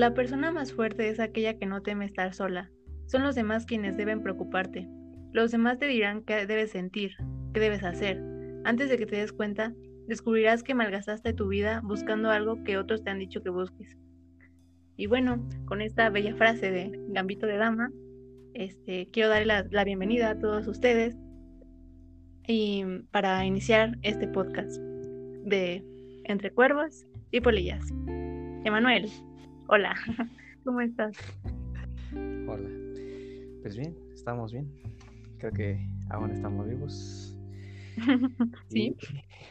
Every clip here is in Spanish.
la persona más fuerte es aquella que no teme estar sola. Son los demás quienes deben preocuparte. Los demás te dirán qué debes sentir, qué debes hacer. Antes de que te des cuenta, descubrirás que malgastaste tu vida buscando algo que otros te han dicho que busques. Y bueno, con esta bella frase de Gambito de Dama, este, quiero darle la, bienvenida a todos ustedes y para iniciar este podcast de Entre Cuervos y Polillas. Emanuel, hola, ¿cómo estás? Hola, pues bien, estamos bien. Creo que aún estamos vivos. sí.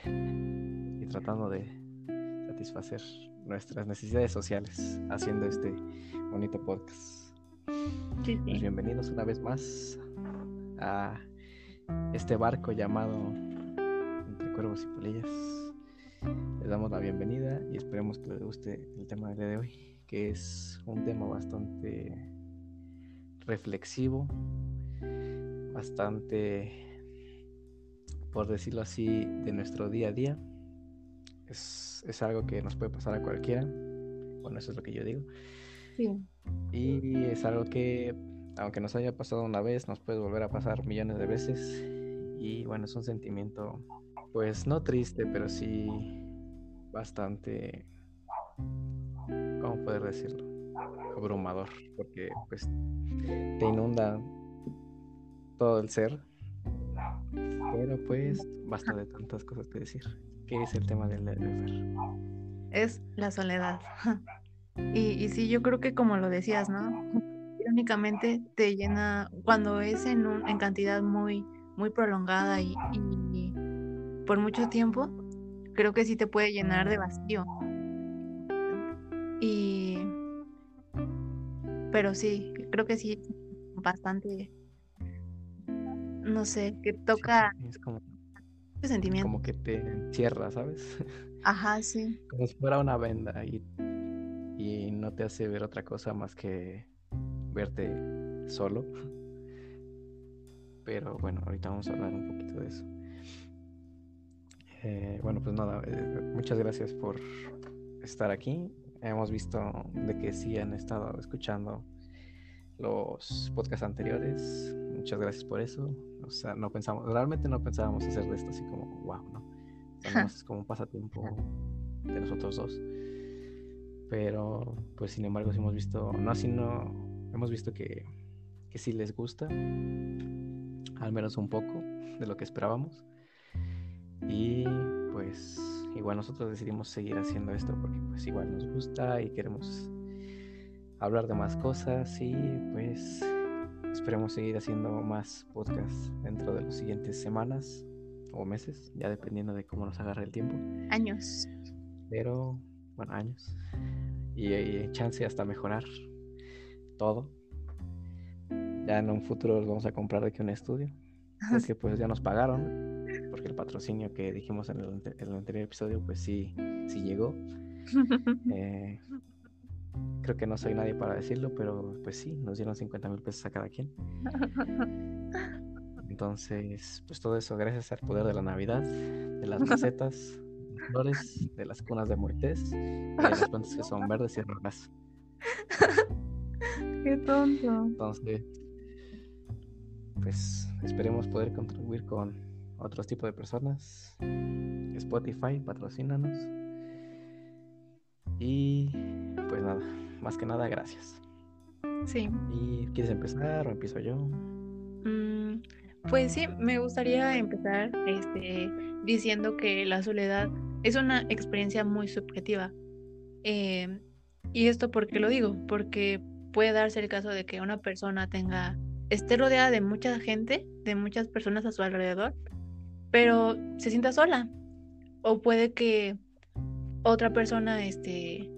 Y, tratando de satisfacer nuestras necesidades sociales haciendo este bonito podcast. Sí, sí. Pues bienvenidos una vez más a este barco llamado Entre Cuervos y Polillas. Les damos la bienvenida y esperemos que les guste el tema del día de hoy, que es un tema bastante reflexivo, bastante, por decirlo así, de nuestro día a día. Es, es algo que nos puede pasar a cualquiera. Bueno, eso es lo que yo digo. Sí. Y es algo que, aunque nos haya pasado una vez, nos puede volver a pasar millones de veces. Y bueno, es un sentimiento, pues no triste, pero sí bastante, ¿cómo poder decirlo? Abrumador, porque pues te inunda todo el ser. Pero pues basta de tantas cosas que decir. ¿Qué es el tema del Fer? Es la soledad. Y, y sí, yo creo que como lo decías, ¿no? Irónicamente te llena, cuando es en, un, en cantidad muy, muy prolongada y, y por mucho tiempo, creo que sí te puede llenar de vacío. Y pero sí, creo que sí bastante no sé, que toca Sí, es como, sentimiento. como que te encierra, ¿sabes? Ajá, sí. Como si fuera una venda y, y no te hace ver otra cosa más que verte solo. Pero bueno, ahorita vamos a hablar un poquito de eso. Eh, bueno, pues nada, eh, muchas gracias por estar aquí. Hemos visto de que sí han estado escuchando los podcasts anteriores. Muchas gracias por eso. O sea, no pensamos, realmente no pensábamos hacer de esto así como wow, ¿no? O sea, nomás es como un pasatiempo de nosotros dos. Pero, pues sin embargo, sí hemos visto, no así no, hemos visto que, que sí les gusta, al menos un poco de lo que esperábamos. Y pues igual nosotros decidimos seguir haciendo esto porque pues igual nos gusta y queremos hablar de más cosas y pues esperemos seguir haciendo más podcasts dentro de las siguientes semanas o meses, ya dependiendo de cómo nos agarre el tiempo. Años. Pero, bueno, años. Y, y chance hasta mejorar todo. Ya en un futuro les vamos a comprar aquí un estudio. Porque pues ya nos pagaron. Porque el patrocinio que dijimos en el, ante- en el anterior episodio, pues sí, sí llegó. Eh, creo que no soy nadie para decirlo, pero pues sí, nos dieron 50 mil pesos a cada quien. Entonces, pues todo eso gracias al poder de la Navidad, de las recetas, de las flores, de las cunas de Moisés, de las plantas que son verdes y rojas. Qué tonto. Entonces, pues esperemos poder contribuir con otros tipos de personas. Spotify, patrocínanos. Y pues nada, más que nada, gracias. Sí. ¿Y quieres empezar o empiezo yo? Mm, pues sí, me gustaría empezar este, diciendo que la soledad es una experiencia muy subjetiva. Eh, y esto porque lo digo, porque puede darse el caso de que una persona tenga, esté rodeada de mucha gente, de muchas personas a su alrededor, pero se sienta sola. O puede que otra persona este,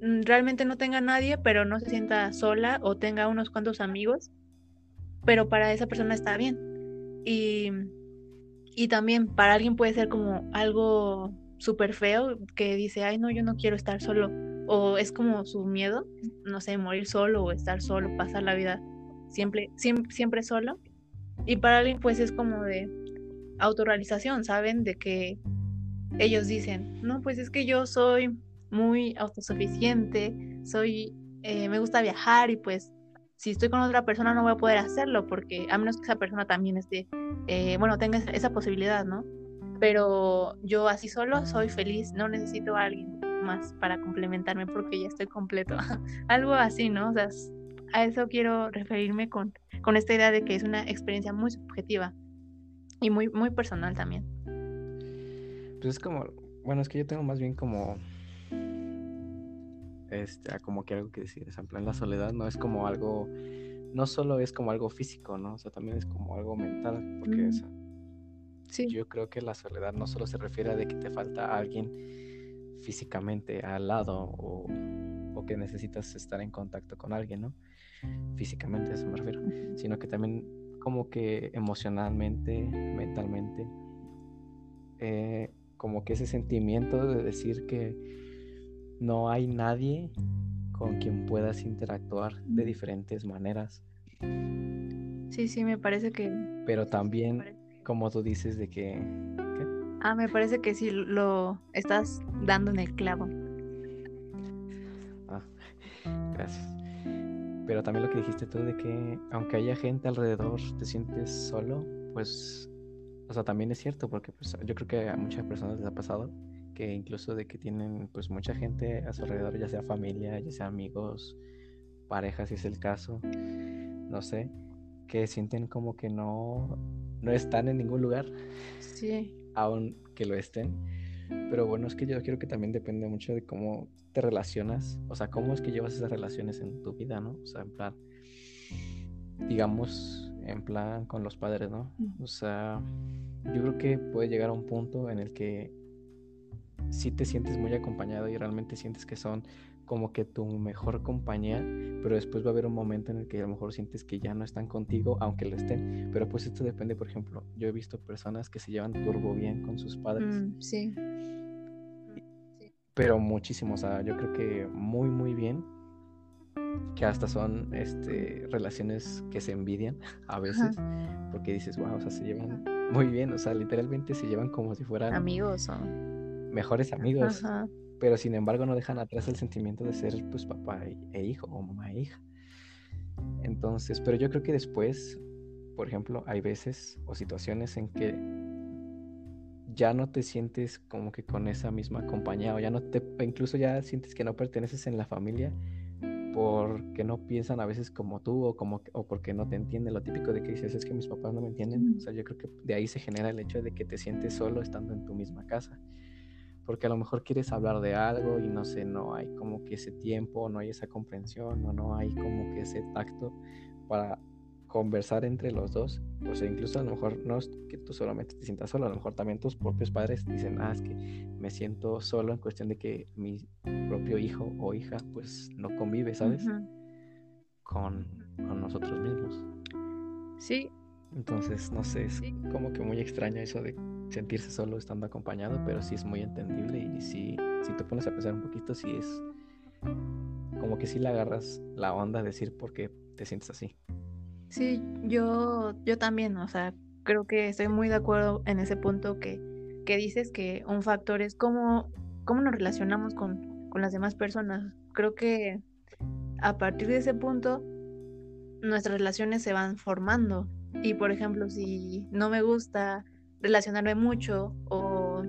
realmente no tenga nadie, pero no se sienta sola o tenga unos cuantos amigos pero para esa persona está bien. Y, y también para alguien puede ser como algo súper feo que dice, ay, no, yo no quiero estar solo. O es como su miedo, no sé, morir solo o estar solo, pasar la vida siempre, siempre, siempre solo. Y para alguien pues es como de autorrealización, ¿saben? De que ellos dicen, no, pues es que yo soy muy autosuficiente, soy, eh, me gusta viajar y pues si estoy con otra persona no voy a poder hacerlo porque a menos que esa persona también esté, eh, bueno, tenga esa posibilidad, ¿no? Pero yo así solo soy feliz, no necesito a alguien más para complementarme porque ya estoy completo. Algo así, ¿no? O sea, a eso quiero referirme con, con esta idea de que es una experiencia muy subjetiva y muy, muy personal también. Pues es como, bueno, es que yo tengo más bien como este, como que algo que decir, en plan la soledad no es como algo, no solo es como algo físico, ¿no? O sea, también es como algo mental, porque sí. yo creo que la soledad no solo se refiere a de que te falta alguien físicamente al lado o, o que necesitas estar en contacto con alguien, ¿no? Físicamente, a eso me refiero, sino que también como que emocionalmente, mentalmente, eh, como que ese sentimiento de decir que no hay nadie con quien puedas interactuar de diferentes maneras. Sí, sí, me parece que... Pero también, como tú dices, de que... Ah, me parece que sí, lo estás dando en el clavo. Ah, gracias. Pero también lo que dijiste tú de que aunque haya gente alrededor, te sientes solo, pues, o sea, también es cierto, porque pues, yo creo que a muchas personas les ha pasado que incluso de que tienen pues mucha gente a su alrededor, ya sea familia, ya sea amigos, parejas si es el caso, no sé, que sienten como que no, no están en ningún lugar. Sí. Aun que lo estén. Pero bueno, es que yo creo que también depende mucho de cómo te relacionas, o sea, cómo es que llevas esas relaciones en tu vida, ¿no? O sea, en plan, digamos, en plan con los padres, ¿no? O sea, yo creo que puede llegar a un punto en el que si te sientes muy acompañado y realmente sientes que son como que tu mejor compañía, pero después va a haber un momento en el que a lo mejor sientes que ya no están contigo, aunque lo estén. Pero pues esto depende, por ejemplo, yo he visto personas que se llevan turbo bien con sus padres. Mm, sí. Pero muchísimo, o sea, yo creo que muy, muy bien. Que hasta son este, relaciones que se envidian a veces, porque dices, wow, o sea, se llevan muy bien, o sea, literalmente se llevan como si fueran amigos. o mejores amigos, pero sin embargo no dejan atrás el sentimiento de ser pues papá e hijo o mamá e hija. Entonces, pero yo creo que después, por ejemplo, hay veces o situaciones en que ya no te sientes como que con esa misma compañía o ya no te, incluso ya sientes que no perteneces en la familia porque no piensan a veces como tú o como o porque no te entienden. Lo típico de que dices es que mis papás no me entienden o sea yo creo que de ahí se genera el hecho de que te sientes solo estando en tu misma casa porque a lo mejor quieres hablar de algo y no sé, no hay como que ese tiempo, no hay esa comprensión o no hay como que ese tacto para conversar entre los dos. O sea, incluso a lo mejor no es que tú solamente te sientas solo, a lo mejor también tus propios padres dicen, ah, es que me siento solo en cuestión de que mi propio hijo o hija pues no convive, ¿sabes? con, con nosotros mismos. Sí. Entonces, no sé, es como que muy extraño eso de sentirse solo estando acompañado, pero sí es muy entendible y si, si te pones a pensar un poquito, sí es como que sí le agarras la onda a decir por qué te sientes así. Sí, yo, yo también, o sea, creo que estoy muy de acuerdo en ese punto que, que dices que un factor es cómo, cómo nos relacionamos con, con las demás personas. Creo que a partir de ese punto nuestras relaciones se van formando. Y por ejemplo, si no me gusta relacionarme mucho o,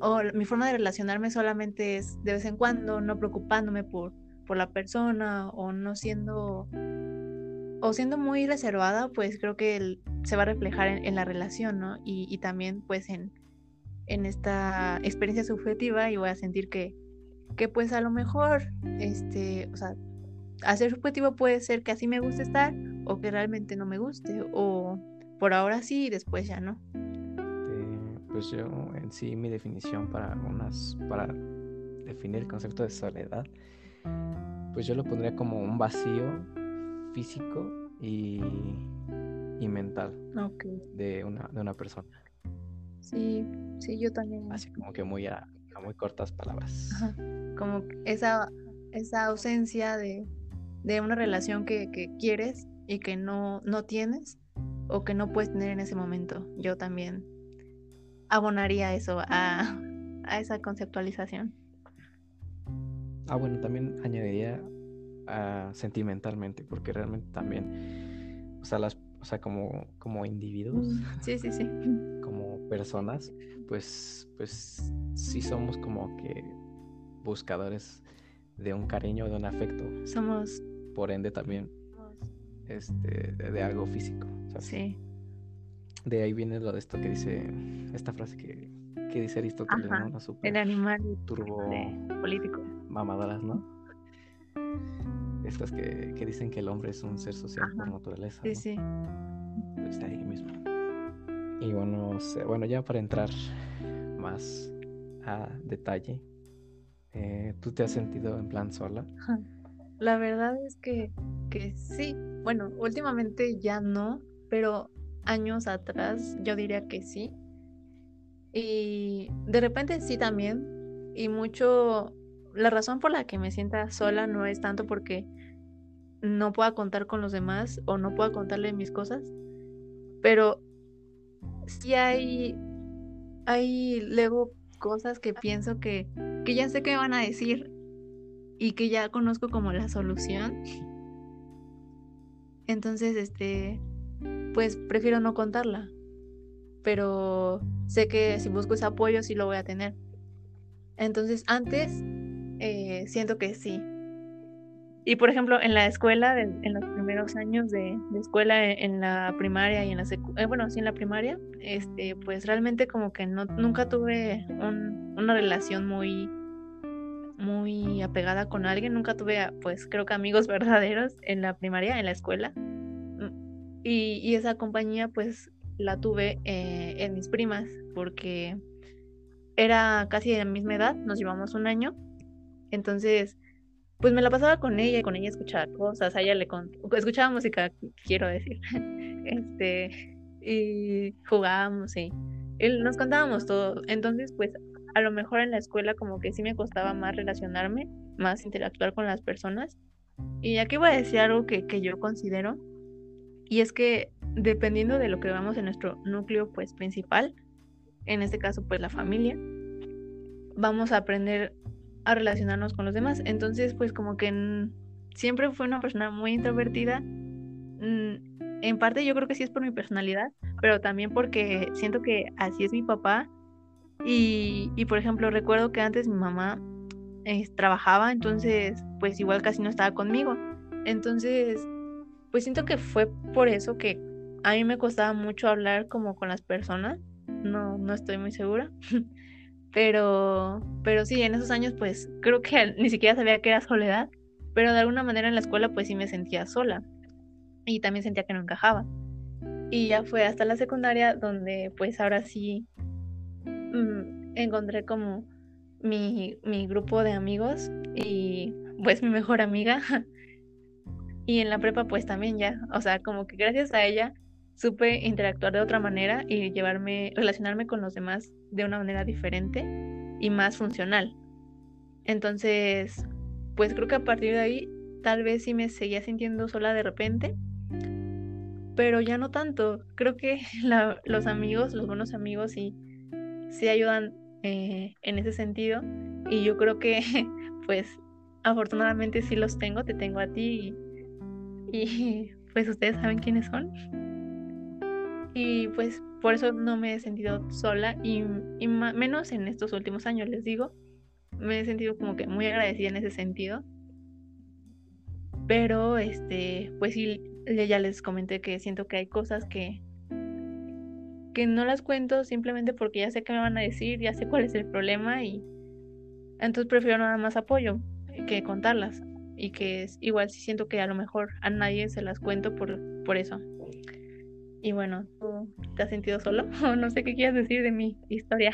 o mi forma de relacionarme solamente es de vez en cuando, no preocupándome por, por la persona o no siendo o siendo muy reservada, pues creo que se va a reflejar en, la relación, ¿no? Y, también pues en, en esta experiencia subjetiva y voy a sentir que, que pues a lo mejor, este, o sea, hacer subjetivo puede ser que así me guste estar o que realmente no me guste o por ahora sí y después ya no pues yo en sí mi definición para unas para definir el concepto de soledad pues yo lo pondría como un vacío físico y, y mental de, una, de una persona. Sí sí yo también. Así como que muy a, muy cortas palabras. Como esa esa ausencia de, de una relación que, que quieres y que no, no tienes o que no puedes tener en ese momento. Yo también abonaría eso a, esa conceptualización. ah, bueno, también añadiría ah, sentimentalmente, porque realmente también, o sea, las, o sea, como, como individuos, mm, sí, sí, sí, como personas, pues, pues sí somos como que buscadores de un cariño, de un afecto. Somos. Por ende también, este, de, algo físico. sí. De ahí viene lo de esto que dice, esta frase que, que dice Aristóteles, ¿no? el animal turbo político. Mamadoras, ¿no? Estas que, que, dicen que el hombre es un ser social por naturaleza. Sí, sí. Pues ahí mismo. Y bueno, bueno, ya para entrar más a detalle, eh, ¿tú te has sentido en plan sola? La verdad es que, que sí. Bueno, últimamente ya no, pero años atrás yo diría que sí. Y de repente sí también. Y mucho, la razón por la que me sienta sola no es tanto porque no pueda contar con los demás o no pueda contarle mis cosas, pero sí hay, hay luego cosas que pienso que, que ya sé que me van a decir y que ya conozco como la solución. Entonces, este, pues prefiero no contarla pero sé que si busco ese apoyo sí lo voy a tener. Entonces, antes eh, siento que sí. Y por ejemplo, en la escuela, en los primeros años de, escuela, en, la primaria y en la eh, bueno, sí en la primaria, este, pues realmente como que no, nunca tuve una relación muy, muy apegada con alguien, nunca tuve, pues creo que amigos verdaderos en la primaria, en la escuela. Y, y esa compañía, pues la tuve eh, en mis primas porque era casi de la misma edad, nos llevamos un año. Entonces, pues me la pasaba con ella y con ella escuchaba cosas, a ella le escuchaba música, quiero decir. este, y jugábamos y, nos contábamos todo. Entonces, pues a lo mejor en la escuela como que sí me costaba más relacionarme, más interactuar con las personas. Y aquí voy a decir algo que, que yo considero, y es que dependiendo de lo que vamos en nuestro núcleo pues principal, en este caso pues la familia, vamos a aprender a relacionarnos con los demás. Entonces pues como que siempre fue una persona muy introvertida. Mm, en parte yo creo que sí es por mi personalidad, pero también porque siento que así es mi papá. Y, por ejemplo recuerdo que antes mi mamá eh, trabajaba, entonces pues igual casi no estaba conmigo. Entonces pues siento que fue por eso que a mí me costaba mucho hablar como con las personas, no, no estoy muy segura, pero, pero sí, en esos años pues creo que ni siquiera sabía que era soledad, pero de alguna manera en la escuela pues sí me sentía sola y también sentía que no encajaba. Y ya fue hasta la secundaria donde pues ahora sí mm, encontré como mi, mi grupo de amigos y pues mi mejor amiga. y en la prepa pues también ya, o sea, como que gracias a ella supe interactuar de otra manera y llevarme, relacionarme con los demás de una manera diferente y más funcional. Entonces, pues creo que a partir de ahí tal vez sí me seguía sintiendo sola de repente, pero ya no tanto. Creo que los amigos, los buenos amigos sí, sí ayudan eh, en ese sentido y yo creo que pues afortunadamente sí los tengo, te tengo a ti y, y pues ustedes saben quiénes son y pues por eso no me he sentido sola y, menos en estos últimos años, les digo, me he sentido como que muy agradecida en ese sentido. Pero este, pues sí, ya les comenté que siento que hay cosas que que no las cuento simplemente porque ya sé qué me van a decir, ya sé cuál es el problema y entonces prefiero nada más apoyo que contarlas y que es, igual si siento que a lo mejor a nadie se las cuento por, por eso. Y bueno, ¿tú te has sentido solo? no sé qué quieres decir de mi historia.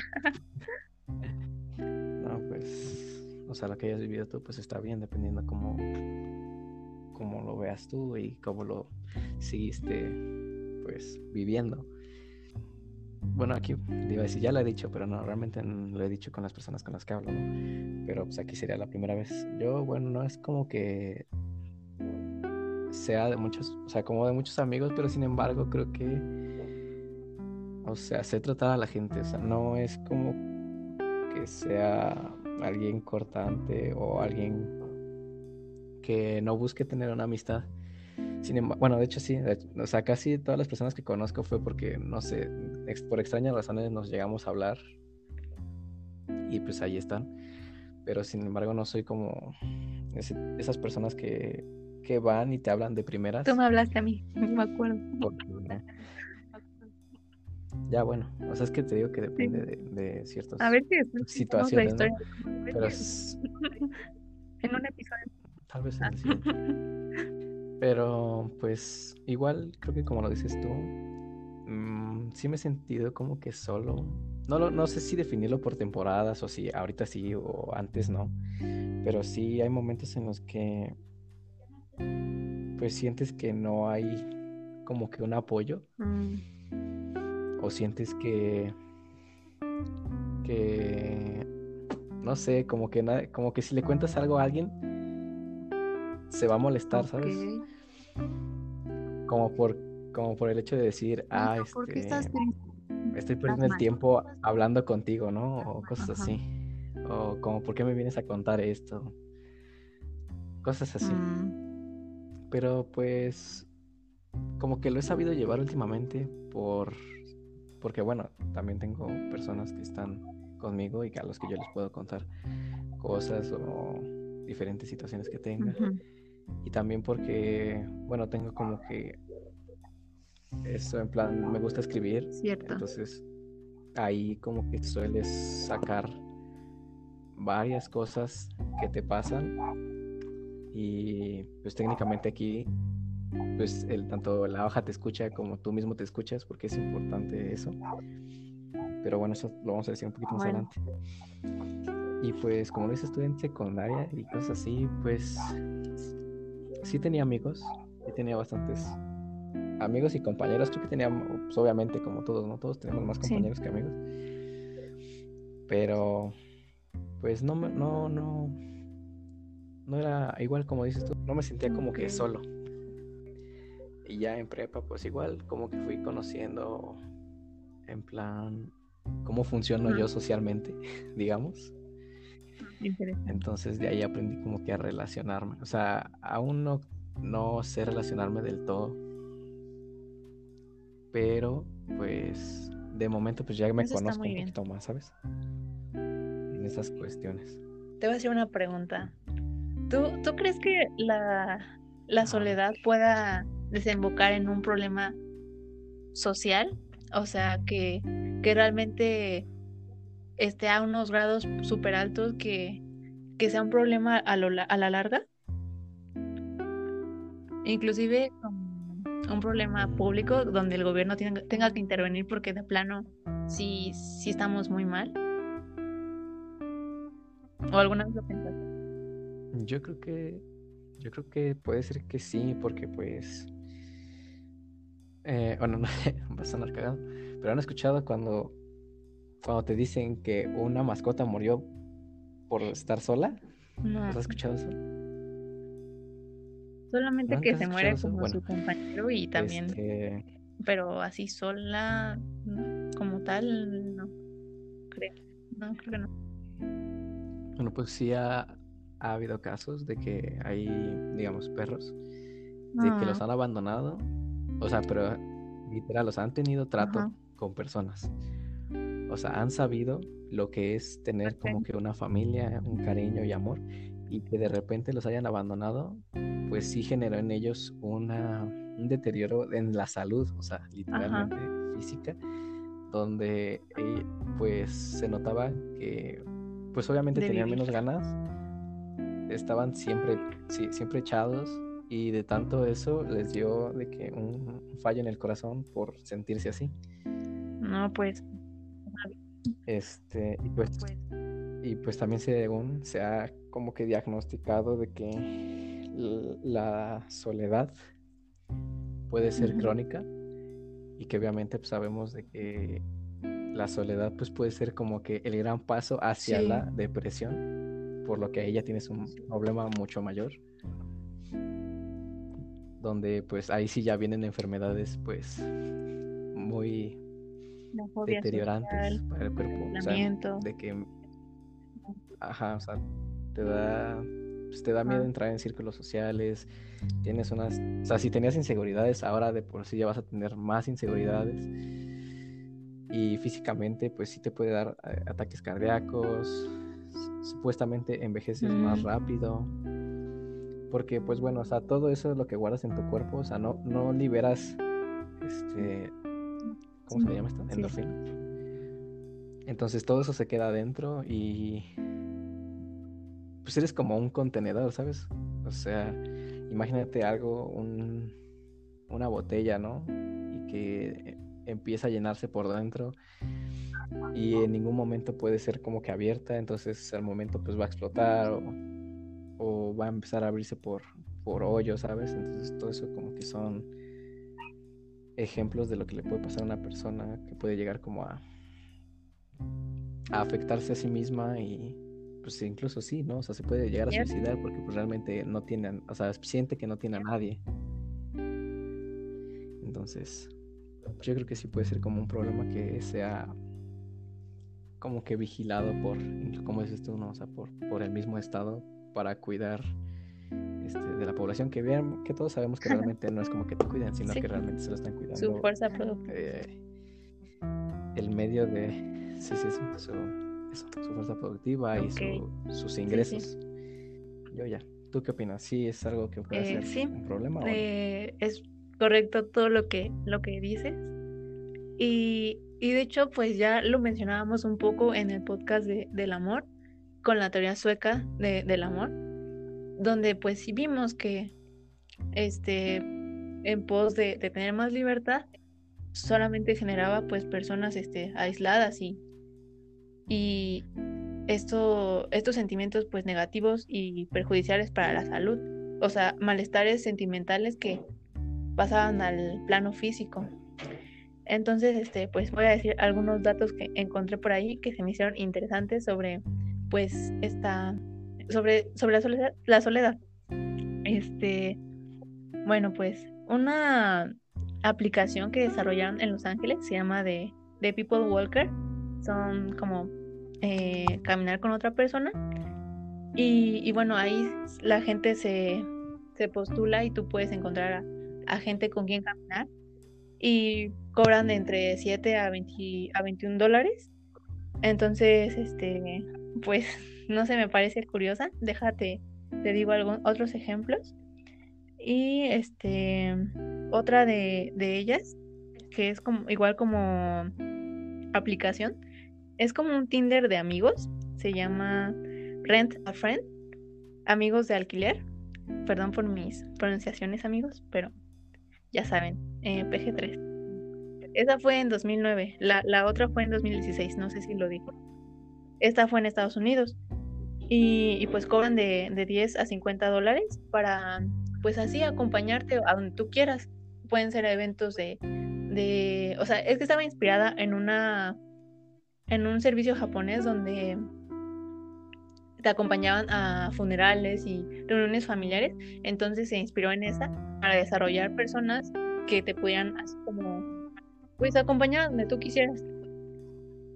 no, pues, o sea, lo que hayas vivido tú, pues está bien, dependiendo cómo, cómo lo veas tú y cómo lo seguiste, pues, viviendo. Bueno, aquí iba a decir, ya lo he dicho, pero no, realmente lo he dicho con las personas con las que hablo, ¿no? Pero pues aquí sería la primera vez. Yo, bueno, no es como que sea de muchos, o sea, como de muchos amigos, pero sin embargo creo que, o sea, sé tratar a la gente, o sea, no es como que sea alguien cortante o alguien que no busque tener una amistad. Sin bueno, de hecho sí, o sea, casi todas las personas que conozco fue porque, no sé, por extrañas razones nos llegamos a hablar y pues ahí están. Pero sin embargo no soy como esas personas que, que, van y te hablan de primeras. Tú me hablaste a mí, me acuerdo. ya bueno, o sea, es que te digo que depende de, de ciertas a ver si situaciones. Pero En un episodio. Tal vez en el siguiente. Pero pues igual creo que como lo dices tú, mmm, sí me he sentido como que solo no, no sé si definirlo por temporadas o si ahorita sí o antes no, pero sí hay momentos en los que pues sientes que no hay como que un apoyo mm. o sientes que que no sé, como que como que si le cuentas algo a alguien se va a molestar, ¿sabes? Como por como por el hecho de decir, ah, este, estás estoy perdiendo el tiempo hablando contigo, ¿no? O cosas así. O como, ¿por qué me vienes a contar esto? Cosas así. Mm. Pero pues, como que lo he sabido llevar últimamente por... Porque bueno, también tengo personas que están conmigo y a los que yo les puedo contar cosas o diferentes situaciones que tenga. Y también porque, bueno, tengo como que eso, en plan, me gusta escribir. Cierto. Entonces, ahí como que sueles sacar varias cosas que te pasan. Y pues técnicamente aquí, pues el, tanto la hoja te escucha como tú mismo te escuchas, porque es importante eso. Pero bueno, eso lo vamos a decir un poquito más adelante. Y pues como dices, estuve en secundaria y cosas así, pues sí tenía amigos, y tenía bastantes amigos y compañeros, creo que teníamos, pues, obviamente como todos, ¿no? Todos tenemos más compañeros que amigos. Pero, pues no, no, no, no era igual como dices tú, no me sentía como que solo. Y ya en prepa, pues igual, como que fui conociendo en plan cómo funciono yo socialmente, digamos. Entonces de ahí aprendí como que a relacionarme. O sea, aún no, no sé relacionarme del todo pero pues de momento pues ya me conozco un poquito más, ¿sabes? En esas cuestiones. Te voy a hacer una pregunta. ¿Tú, ¿tú crees que la, la soledad pueda desembocar en un problema social? O sea, que, que realmente esté a unos grados súper altos que, que sea un problema a, lo, a la larga. Inclusive un problema público donde el gobierno tenga, tenga que intervenir porque de plano sí, sí estamos muy mal? ¿O alguna vez lo pensaste? Yo creo que yo creo que puede ser que sí, porque pues eh, bueno, no va a sonar cagado, pero han escuchado cuando cuando te dicen que una mascota murió por estar sola. No. ¿Has escuchado eso? Solamente que se muere como su compañero y también. Este pero así sola, como tal, no. Creo. No, creo que no. Bueno, pues sí ha, habido casos de que hay, digamos, perros de que los han abandonado. O sea, pero literal, los han tenido trato con personas. O sea, han sabido lo que es tener como que una familia, un cariño y amor y que de repente los hayan abandonado, pues sí generó en ellos una, un deterioro en la salud, o sea, literalmente física, donde eh, pues se notaba que pues obviamente tenían menos ganas, estaban siempre, sí, siempre echados y de tanto eso les dio de que un fallo en el corazón por sentirse así. No, pues. Este, y pues, pues. y pues también según se ha como que diagnosticado de que la soledad puede ser crónica y que obviamente pues, sabemos de que la soledad pues puede ser como que el gran paso hacia la depresión, por lo que ella tienes un problema mucho mayor. Donde pues ahí sí ya vienen enfermedades pues muy deteriorantes para el cuerpo. de que ajá, o sea, te da, pues te da miedo entrar en círculos sociales, tienes unas, o sea, si tenías inseguridades, ahora de por sí ya vas a tener más inseguridades. Y físicamente, pues sí te puede dar eh, ataques cardíacos, supuestamente envejeces más mm. rápido. Porque, pues bueno, o sea, todo eso es lo que guardas en tu cuerpo, o sea, no, no liberas, este, ¿cómo se llama esto? Endorfinas. Entonces todo eso se queda adentro y pues eres como un contenedor, ¿sabes? O sea, imagínate algo, un, una botella, ¿no? Y que empieza a llenarse por dentro y en ningún momento puede ser como que abierta, entonces al momento pues va a explotar o, va a empezar a abrirse por, por hoyo, ¿sabes? Entonces todo eso como que son ejemplos de lo que le puede pasar a una persona que puede llegar como a, a afectarse a sí misma y pues incluso sí, ¿no? O sea, se puede llegar a suicidar porque pues realmente no tiene, o sea, siente que no tiene a nadie. Entonces, yo creo que sí puede ser como un problema que sea como que vigilado por, como dices tú, ¿no? O sea, por, por el mismo Estado para cuidar este, de la población que vean, que todos sabemos que realmente no es como que te cuiden, sino que realmente se lo están cuidando. Su fuerza productiva. Eh, el medio de, sí, sí, sí, su, su fuerza productiva y sus ingresos. Yo ya. ¿Tú qué opinas? ¿Sí es algo que puede eh, ser un problema? Eh, es correcto todo lo que, lo que dices. Y, y, de hecho, pues ya lo mencionábamos un poco en el podcast de, del amor, con la teoría sueca de, del amor, donde pues sí vimos que este en pos de, tener más libertad solamente generaba pues personas este, aisladas y, y esto, estos sentimientos pues negativos y perjudiciales para la salud, o sea, malestares sentimentales que pasaban al plano físico. Entonces, este, pues voy a decir algunos datos que encontré por ahí que se me hicieron interesantes sobre, pues, esta, sobre, sobre la soledad, la soledad. Este, bueno, pues, una aplicación que desarrollaron en Los Ángeles se llama de, The People Walker. Son como eh, caminar con otra persona. Y, y, bueno, ahí la gente se, se postula y tú puedes encontrar a gente con quien caminar y cobran de entre 7 a, 20, a 21 dólares. Entonces, este, pues, no sé, me parece curiosa. Déjate, te digo algún, otros ejemplos. Y este, otra de, de ellas, que es como, igual como aplicación, es como un Tinder de amigos. Se llama Rent a Friend, amigos de alquiler. Perdón por mis pronunciaciones, amigos, pero ya saben, eh, PG3. Esa fue en 2009, la, la otra fue en 2016, no sé si lo dijo. Esta fue en Estados Unidos. Y, pues cobran de, de 10 a 50 dólares para, pues así, acompañarte a donde tú quieras. Pueden ser eventos de, de, o sea, es que estaba inspirada en una, en un servicio japonés donde te acompañaban a funerales y reuniones familiares, entonces se inspiró en esa para desarrollar personas que te pudieran así como, pues acompañar donde tú quisieras.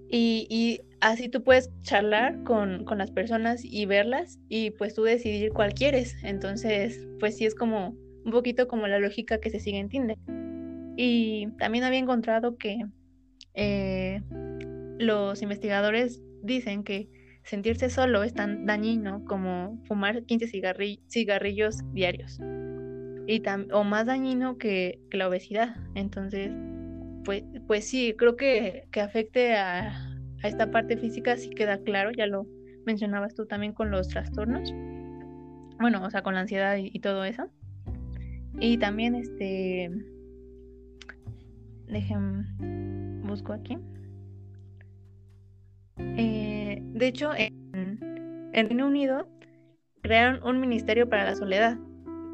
Y, y así tú puedes charlar con, con, las personas y verlas y pues tú decidir cuál quieres. Entonces, pues sí es como un poquito como la lógica que se sigue en Tinder. Y también había encontrado que eh, los investigadores dicen que sentirse solo es tan dañino como fumar 15 cigarrillos diarios y o más dañino que, la obesidad. Entonces, pues, pues sí, creo que, que afecte a, esta parte física sí queda claro, ya lo mencionabas tú también con los trastornos. Bueno, o sea, con la ansiedad y, todo eso. Y también este dejen busco aquí. Eh, de hecho, en, Reino Unido crearon un ministerio para la soledad,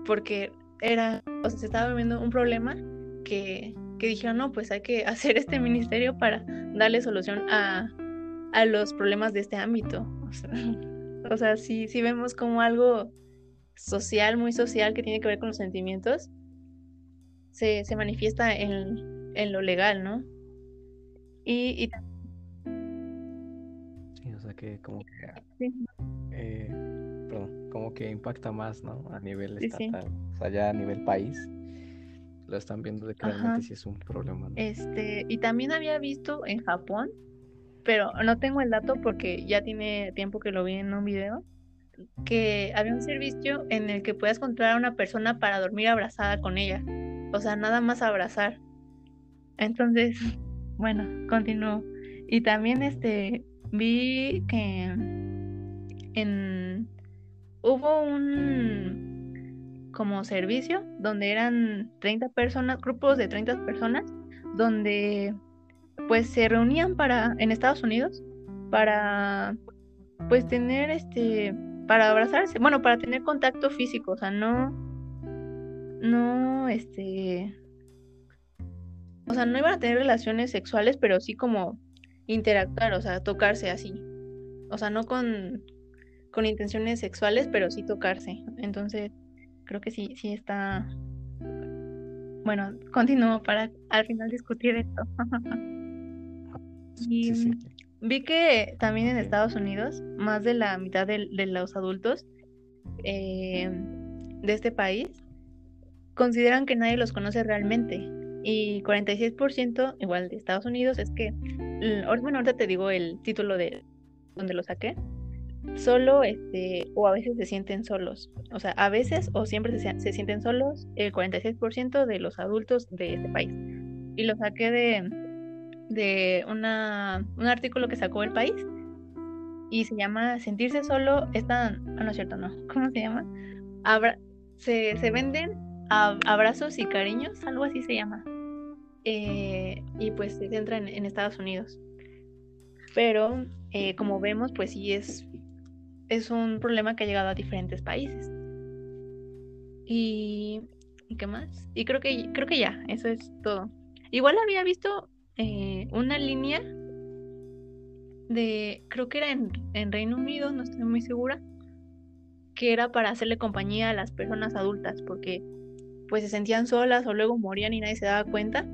porque era, o sea, se estaba viendo un problema que, que dijeron, no, pues hay que hacer este ministerio para darle solución a, a los problemas de este ámbito. O sea, si, si vemos como algo social, muy social, que tiene que ver con los sentimientos, se, se manifiesta en, en, lo legal, ¿no? Y, y... Que como que eh, perdón, como que impacta más, ¿no? A nivel estatal, o sea, ya a nivel país lo están viendo de que realmente sí es un problema. Este, y también había visto en Japón, pero no tengo el dato porque ya tiene tiempo que lo vi en un video, que había un servicio en el que puedas encontrar a una persona para dormir abrazada con ella. O sea, nada más abrazar. Entonces, bueno, continúo. Y también este vi que en hubo un como servicio donde eran 30 personas, grupos de 30 personas donde pues se reunían para en Estados Unidos para pues tener este para abrazarse, bueno, para tener contacto físico, o sea, no no este o sea, no iban a tener relaciones sexuales, pero sí como interactuar, o sea, tocarse así. O sea, no con, con intenciones sexuales, pero sí tocarse. Entonces, creo que sí, sí está. Bueno, continúo para al final discutir esto. y vi que también en Estados Unidos, más de la mitad de, los adultos eh, de este país consideran que nadie los conoce realmente y 46% igual de Estados Unidos es que, bueno, ahorita te digo el título de donde lo saqué, solo este, o a veces se sienten solos, o sea, a veces o siempre se, se sienten solos el 46% de los adultos de este país. Y lo saqué de, de una, un artículo que sacó el país y se llama Sentirse solo, está, ah, no es cierto, no, ¿cómo se llama? se, se venden abrazos y cariños, algo así se llama. Eh, y pues se centra en, Estados Unidos. Pero eh, como vemos, pues sí es, es un problema que ha llegado a diferentes países. Y, qué más? Y creo que, creo que ya, eso es todo. Igual había visto eh, una línea de, creo que era en, en Reino Unido, no estoy muy segura, que era para hacerle compañía a las personas adultas, porque pues se sentían solas o luego morían y nadie se daba cuenta.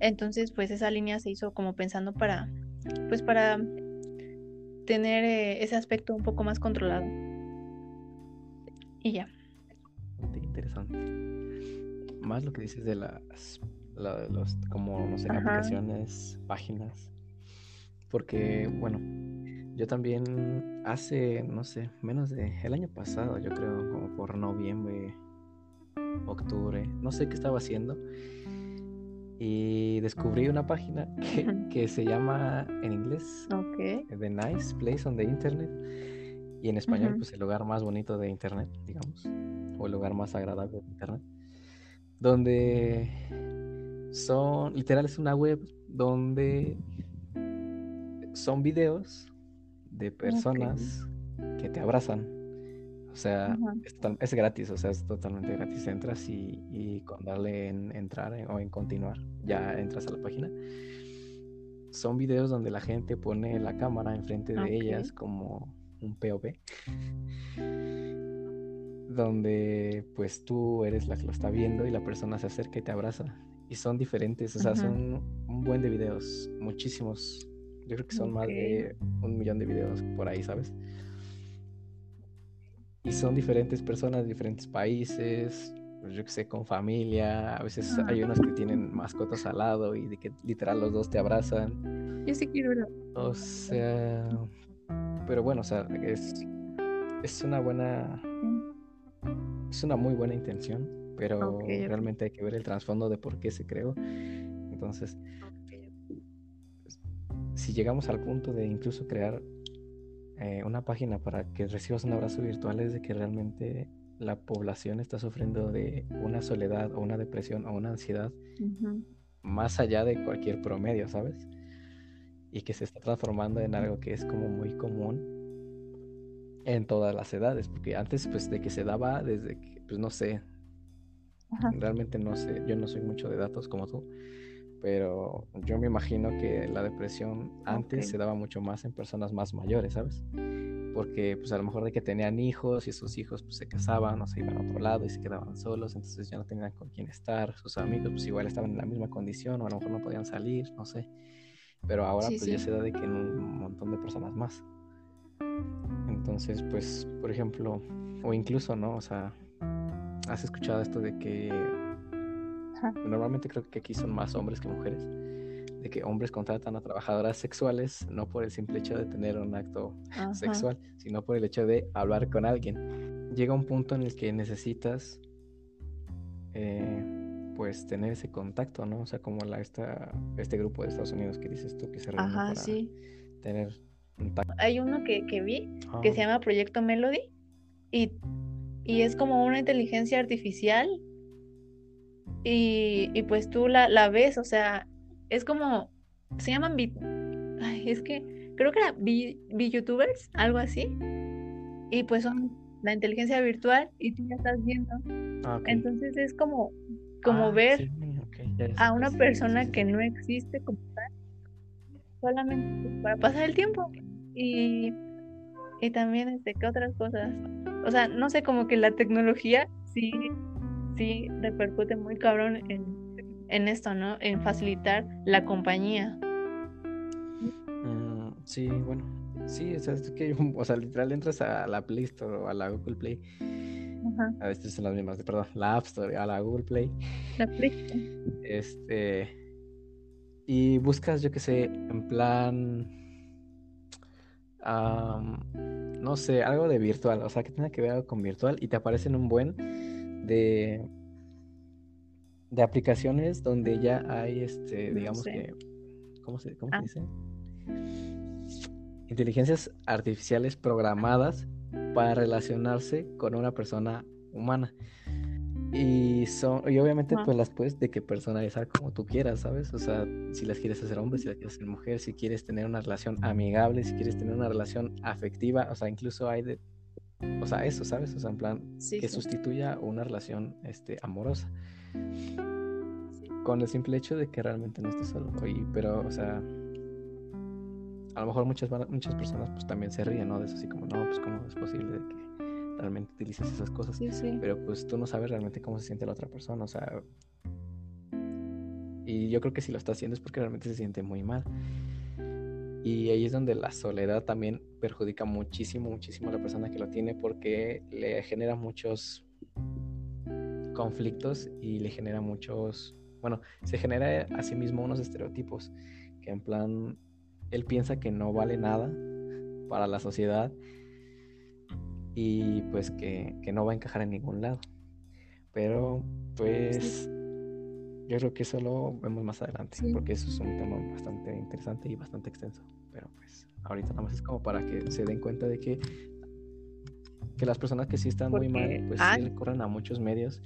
Entonces, pues esa línea se hizo como pensando para, pues para tener eh, ese aspecto un poco más controlado. Y ya. Interesante. Más lo que dices de las, los, como, no sé, aplicaciones, páginas. Porque, bueno, yo también hace, no sé, menos de el año pasado, yo creo, como por noviembre, octubre, no sé qué estaba haciendo y descubrí una página que, se llama en inglés The Nice Place on the Internet y en español pues el lugar más bonito de Internet, digamos, o el lugar más agradable de Internet, donde son, literal es una web donde son videos de personas que te abrazan o sea, es, gratis, o sea, es totalmente gratis. Entras y, con darle en entrar o en continuar, ya entras a la página. Son videos donde la gente pone la cámara enfrente de ellas como un POV. Donde pues tú eres la que lo está viendo y la persona se acerca y te abraza. Y son diferentes, o sea, son un buen de videos, muchísimos. Yo creo que son más de un millón de videos por ahí, ¿sabes? Y son diferentes personas, diferentes países, pues yo que sé, con familia, a veces hay unos que tienen mascotas al lado y de que literal los dos te abrazan. Yo sí quiero verlo. O sea, pero bueno, o sea, es, es una buena, es una muy buena intención, pero realmente hay que ver el trasfondo de por qué se creó. Entonces, si llegamos al punto de incluso crear eh, una página para que recibas un abrazo virtual es de que realmente la población está sufriendo de una soledad o una depresión o una ansiedad más allá de cualquier promedio, ¿sabes? Y que se está transformando en algo que es como muy común en todas las edades, porque antes pues de que se daba desde que, pues no sé, realmente no sé, yo no soy mucho de datos como tú, pero yo me imagino que la depresión antes se daba mucho más en personas más mayores, ¿sabes? Porque pues a lo mejor de que tenían hijos y sus hijos pues se casaban o se iban a otro lado y se quedaban solos, entonces ya no tenían con quién estar, sus amigos pues igual estaban en la misma condición o a lo mejor no podían salir, no sé. Pero ahora pues ya se da de que en un montón de personas más. Entonces, pues, por ejemplo, o incluso, ¿no? O sea, has escuchado esto de que normalmente creo que aquí son más hombres que mujeres, de que hombres contratan a trabajadoras sexuales no por el simple hecho de tener un acto sexual, sino por el hecho de hablar con alguien. Llega un punto en el que necesitas, eh, pues, tener ese contacto, ¿no? O sea, como la, esta, este grupo de Estados Unidos que dices tú que se reúne para tener hay uno que, vi que se ah. llama Proyecto Melody y, y, es como una inteligencia artificial y, y pues tú la, la, ves, o sea, es como, se llaman, ay, es que creo que era youtubers algo así, y pues son la inteligencia virtual y tú ya estás viendo. Ah, Entonces es como, como ah, ver a una persona que no existe como tal, solamente para pasar el tiempo. Y, y también, este, ¿qué otras cosas? O sea, no sé, como que la tecnología sí, sí repercute muy cabrón en, en esto, ¿no? En facilitar la compañía. Mm, sí, bueno, sí, o sea, es que, o sea, literal entras a la Play Store o a la Google Play. Ajá. A veces son las mismas, perdón, la App Store, a la Google Play. La Play. Este. Y buscas, yo qué sé, en plan no sé, algo de virtual, o sea, que tenga que ver algo con virtual y te aparecen un buen de, de aplicaciones donde ya hay, este, digamos que, ¿cómo se, cómo se ah. dice? Inteligencias artificiales programadas para relacionarse con una persona humana. Y son, y obviamente pues las puedes de que personalizar como tú quieras, ¿sabes? O sea, si las quieres hacer hombre, si las quieres hacer mujer, si quieres tener una relación amigable, si quieres tener una relación afectiva, o sea, incluso hay de, o sea, eso, ¿sabes? O sea, en plan, que sustituya una relación este, amorosa. Con el simple hecho de que realmente no estés solo. Y, pero, o sea, a lo mejor muchas, muchas personas pues también se ríen, ¿no? De eso así como, no, pues cómo es posible de que realmente utilizas esas cosas. Pero pues tú no sabes realmente cómo se siente la otra persona, o sea... Y yo creo que si lo está haciendo es porque realmente se siente muy mal. Y ahí es donde la soledad también perjudica muchísimo, muchísimo a la persona que lo tiene porque le genera muchos conflictos y le genera muchos, bueno, se genera a sí mismo unos estereotipos que en plan, él piensa que no vale nada para la sociedad y pues que, no va a encajar en ningún lado. Pero pues yo creo que eso lo vemos más adelante, porque eso es un tema bastante interesante y bastante extenso. Pero pues ahorita nada más es como para que se den cuenta de que, que las personas que sí están muy mal, pues sí recurren a muchos medios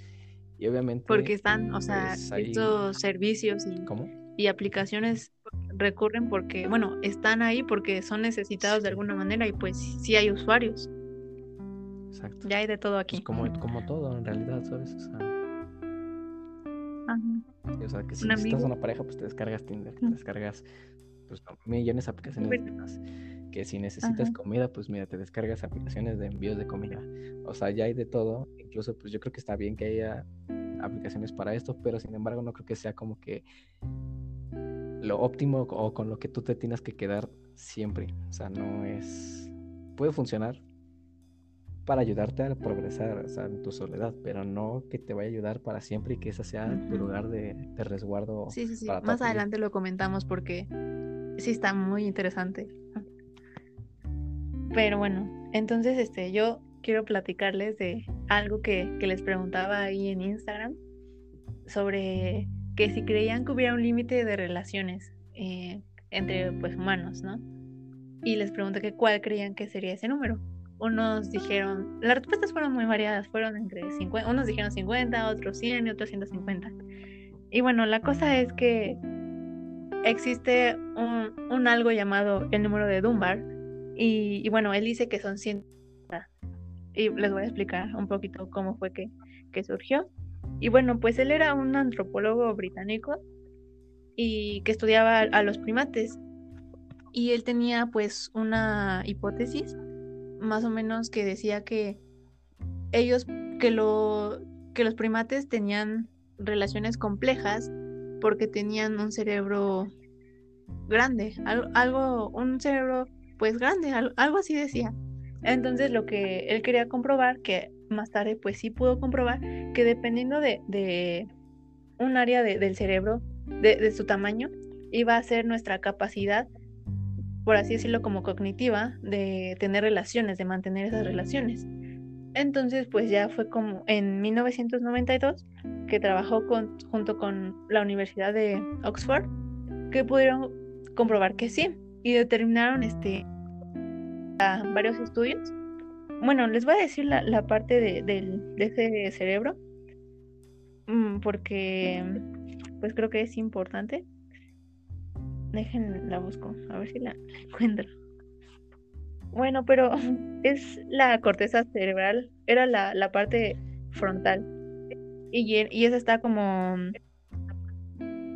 y obviamente... Porque están, o sea, pues, estos servicios y, y aplicaciones recurren porque, bueno, están ahí porque son necesitados de alguna manera y pues sí hay usuarios. Exacto. Ya hay de todo aquí. como, como todo, en realidad, ¿sabes? O sea, o sea que si necesitas una pareja, pues te descargas Tinder, te descargas pues, millones de aplicaciones Que si necesitas comida, pues mira, te descargas aplicaciones de envíos de comida. O sea, ya hay de todo. Incluso, pues yo creo que está bien que haya aplicaciones para esto, pero sin embargo no creo que sea como que lo óptimo o con lo que tú te tienes que quedar siempre. O sea, no es... Puede funcionar, para ayudarte a progresar en tu soledad, pero no que te vaya a ayudar para siempre y que ese sea tu lugar de, resguardo. Sí, sí, sí. Más adelante lo comentamos porque sí está muy interesante. Pero bueno, entonces este, yo quiero platicarles de algo que, les preguntaba ahí en Instagram sobre que si creían que hubiera un límite de relaciones eh, entre pues humanos, ¿no? Y les pregunté que cuál creían que sería ese número unos dijeron, las respuestas fueron muy variadas, fueron entre 50, unos dijeron 50, otros 100 y otros 150. Y bueno, la cosa es que existe un, algo llamado el número de Dunbar y, bueno, él dice que son 100 y les voy a explicar un poquito cómo fue que, que surgió. Y bueno, pues él era un antropólogo británico y que estudiaba a los primates y él tenía pues una hipótesis más o menos que decía que ellos, que, lo, que los primates tenían relaciones complejas porque tenían un cerebro grande, algo, un cerebro pues grande, algo así decía. Entonces lo que él quería comprobar, que más tarde pues sí pudo comprobar, que dependiendo de, un área del cerebro, de, su tamaño, iba a ser nuestra capacidad, por así decirlo, como cognitiva, de tener relaciones, de mantener esas relaciones. Entonces, pues ya fue como en 1992 que trabajó con, junto con la Universidad de Oxford, que pudieron comprobar que sí, y determinaron este varios estudios. Bueno, les voy a decir la, parte de, de, ese cerebro, mm, porque pues creo que es importante. Dejen la busco, a ver si la, encuentro. Bueno, pero es la corteza cerebral, era la, la parte frontal. Y, y esa está como.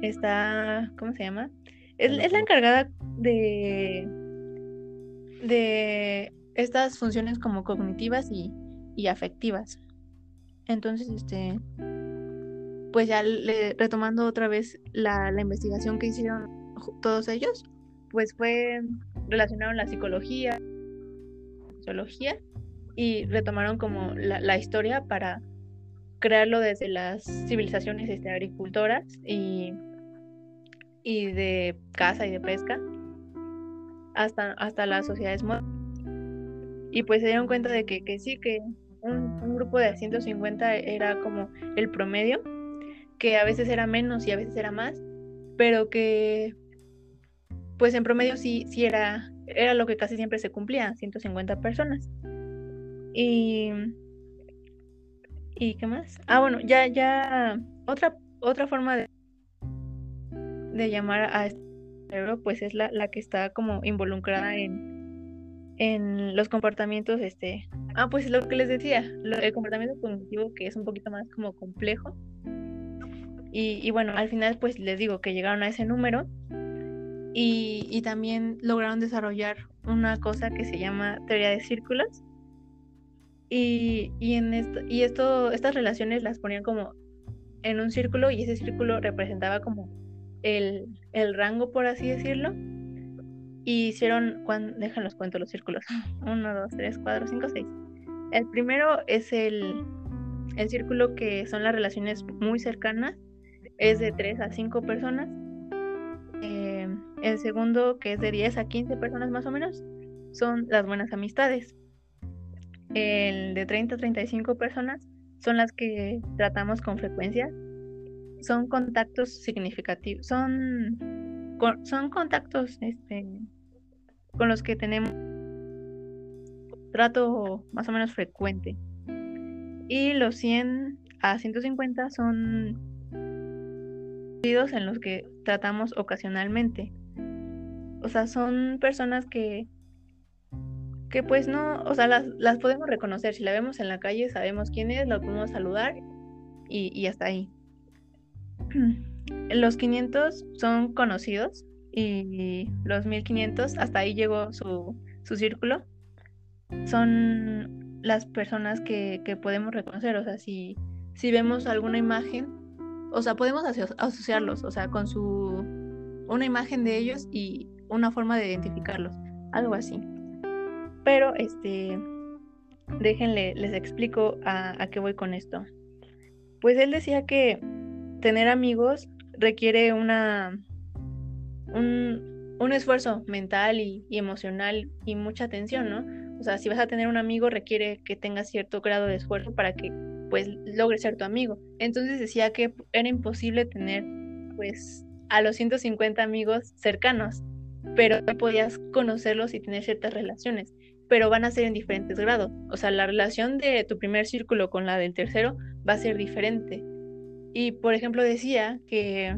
Está. ¿Cómo se llama? Es, es la encargada de. de estas funciones como cognitivas y, y afectivas. Entonces, este. Pues ya retomando otra vez la, la investigación que hicieron todos ellos, pues fue relacionaron la psicología, sociología y retomaron como la, historia para crearlo desde las civilizaciones este, agricultoras y, y de caza y de pesca hasta, hasta las sociedades modernas. Y pues se dieron cuenta de que, que sí, que un, grupo de 150 era como el promedio, que a veces era menos y a veces era más, pero que pues en promedio sí, sí era, era lo que casi siempre se cumplía, 150 personas. Y, ¿y qué más? Ah, bueno, ya, ya, otra, otra forma de, de llamar a este cerebro, pues es la, la que está como involucrada en, en los comportamientos, este, ah, pues lo que les decía, el comportamiento cognitivo que es un poquito más como complejo. Y, y bueno, al final pues les digo que llegaron a ese número y, también lograron desarrollar una cosa que se llama teoría de círculos. Y, en esto, y esto, estas relaciones las ponían como en un círculo y ese círculo representaba como el, rango, por así decirlo. Y hicieron, dejan los cuento los círculos. Uno, dos, tres, cuatro, cinco, seis. El primero es el, el círculo que son las relaciones muy cercanas. Es de tres a cinco personas el segundo, que es de 10 a 15 personas más o menos, son las buenas amistades. El de 30 a 35 personas son las que tratamos con frecuencia. Son contactos significativos, son, son contactos este, con los que tenemos trato más o menos frecuente. Y los 100 a 150 son en los que tratamos ocasionalmente o sea, son personas que, que pues no, o sea, las, las podemos reconocer. Si la vemos en la calle, sabemos quién es, la podemos saludar y, y hasta ahí. Los 500 son conocidos y los 1500, hasta ahí llegó su, su círculo. Son las personas que, que podemos reconocer, o sea, si, si vemos alguna imagen, o sea, podemos asociarlos, o sea, con su una imagen de ellos y una forma de identificarlos, algo así. Pero este, déjenle, les explico a, qué voy con esto. Pues él decía que tener amigos requiere una un, un esfuerzo mental y, emocional y mucha atención, ¿no? O sea, si vas a tener un amigo requiere que tengas cierto grado de esfuerzo para que pues logre ser tu amigo. Entonces decía que era imposible tener pues a los 150 amigos cercanos pero podías conocerlos y tener ciertas relaciones, pero van a ser en diferentes grados. O sea, la relación de tu primer círculo con la del tercero va a ser diferente. Y por ejemplo decía que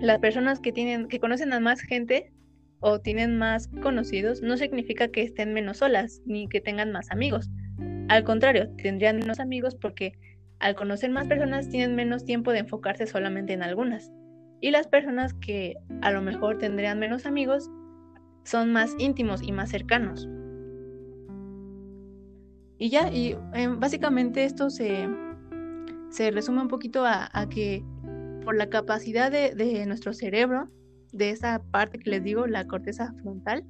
las personas que tienen que conocen a más gente o tienen más conocidos no significa que estén menos solas ni que tengan más amigos. Al contrario, tendrían menos amigos porque al conocer más personas tienen menos tiempo de enfocarse solamente en algunas y las personas que a lo mejor tendrían menos amigos son más íntimos y más cercanos. Y ya, y em, básicamente esto se, se, resume un poquito a, que por la capacidad de, de, nuestro cerebro, de esa parte que les digo, la corteza frontal,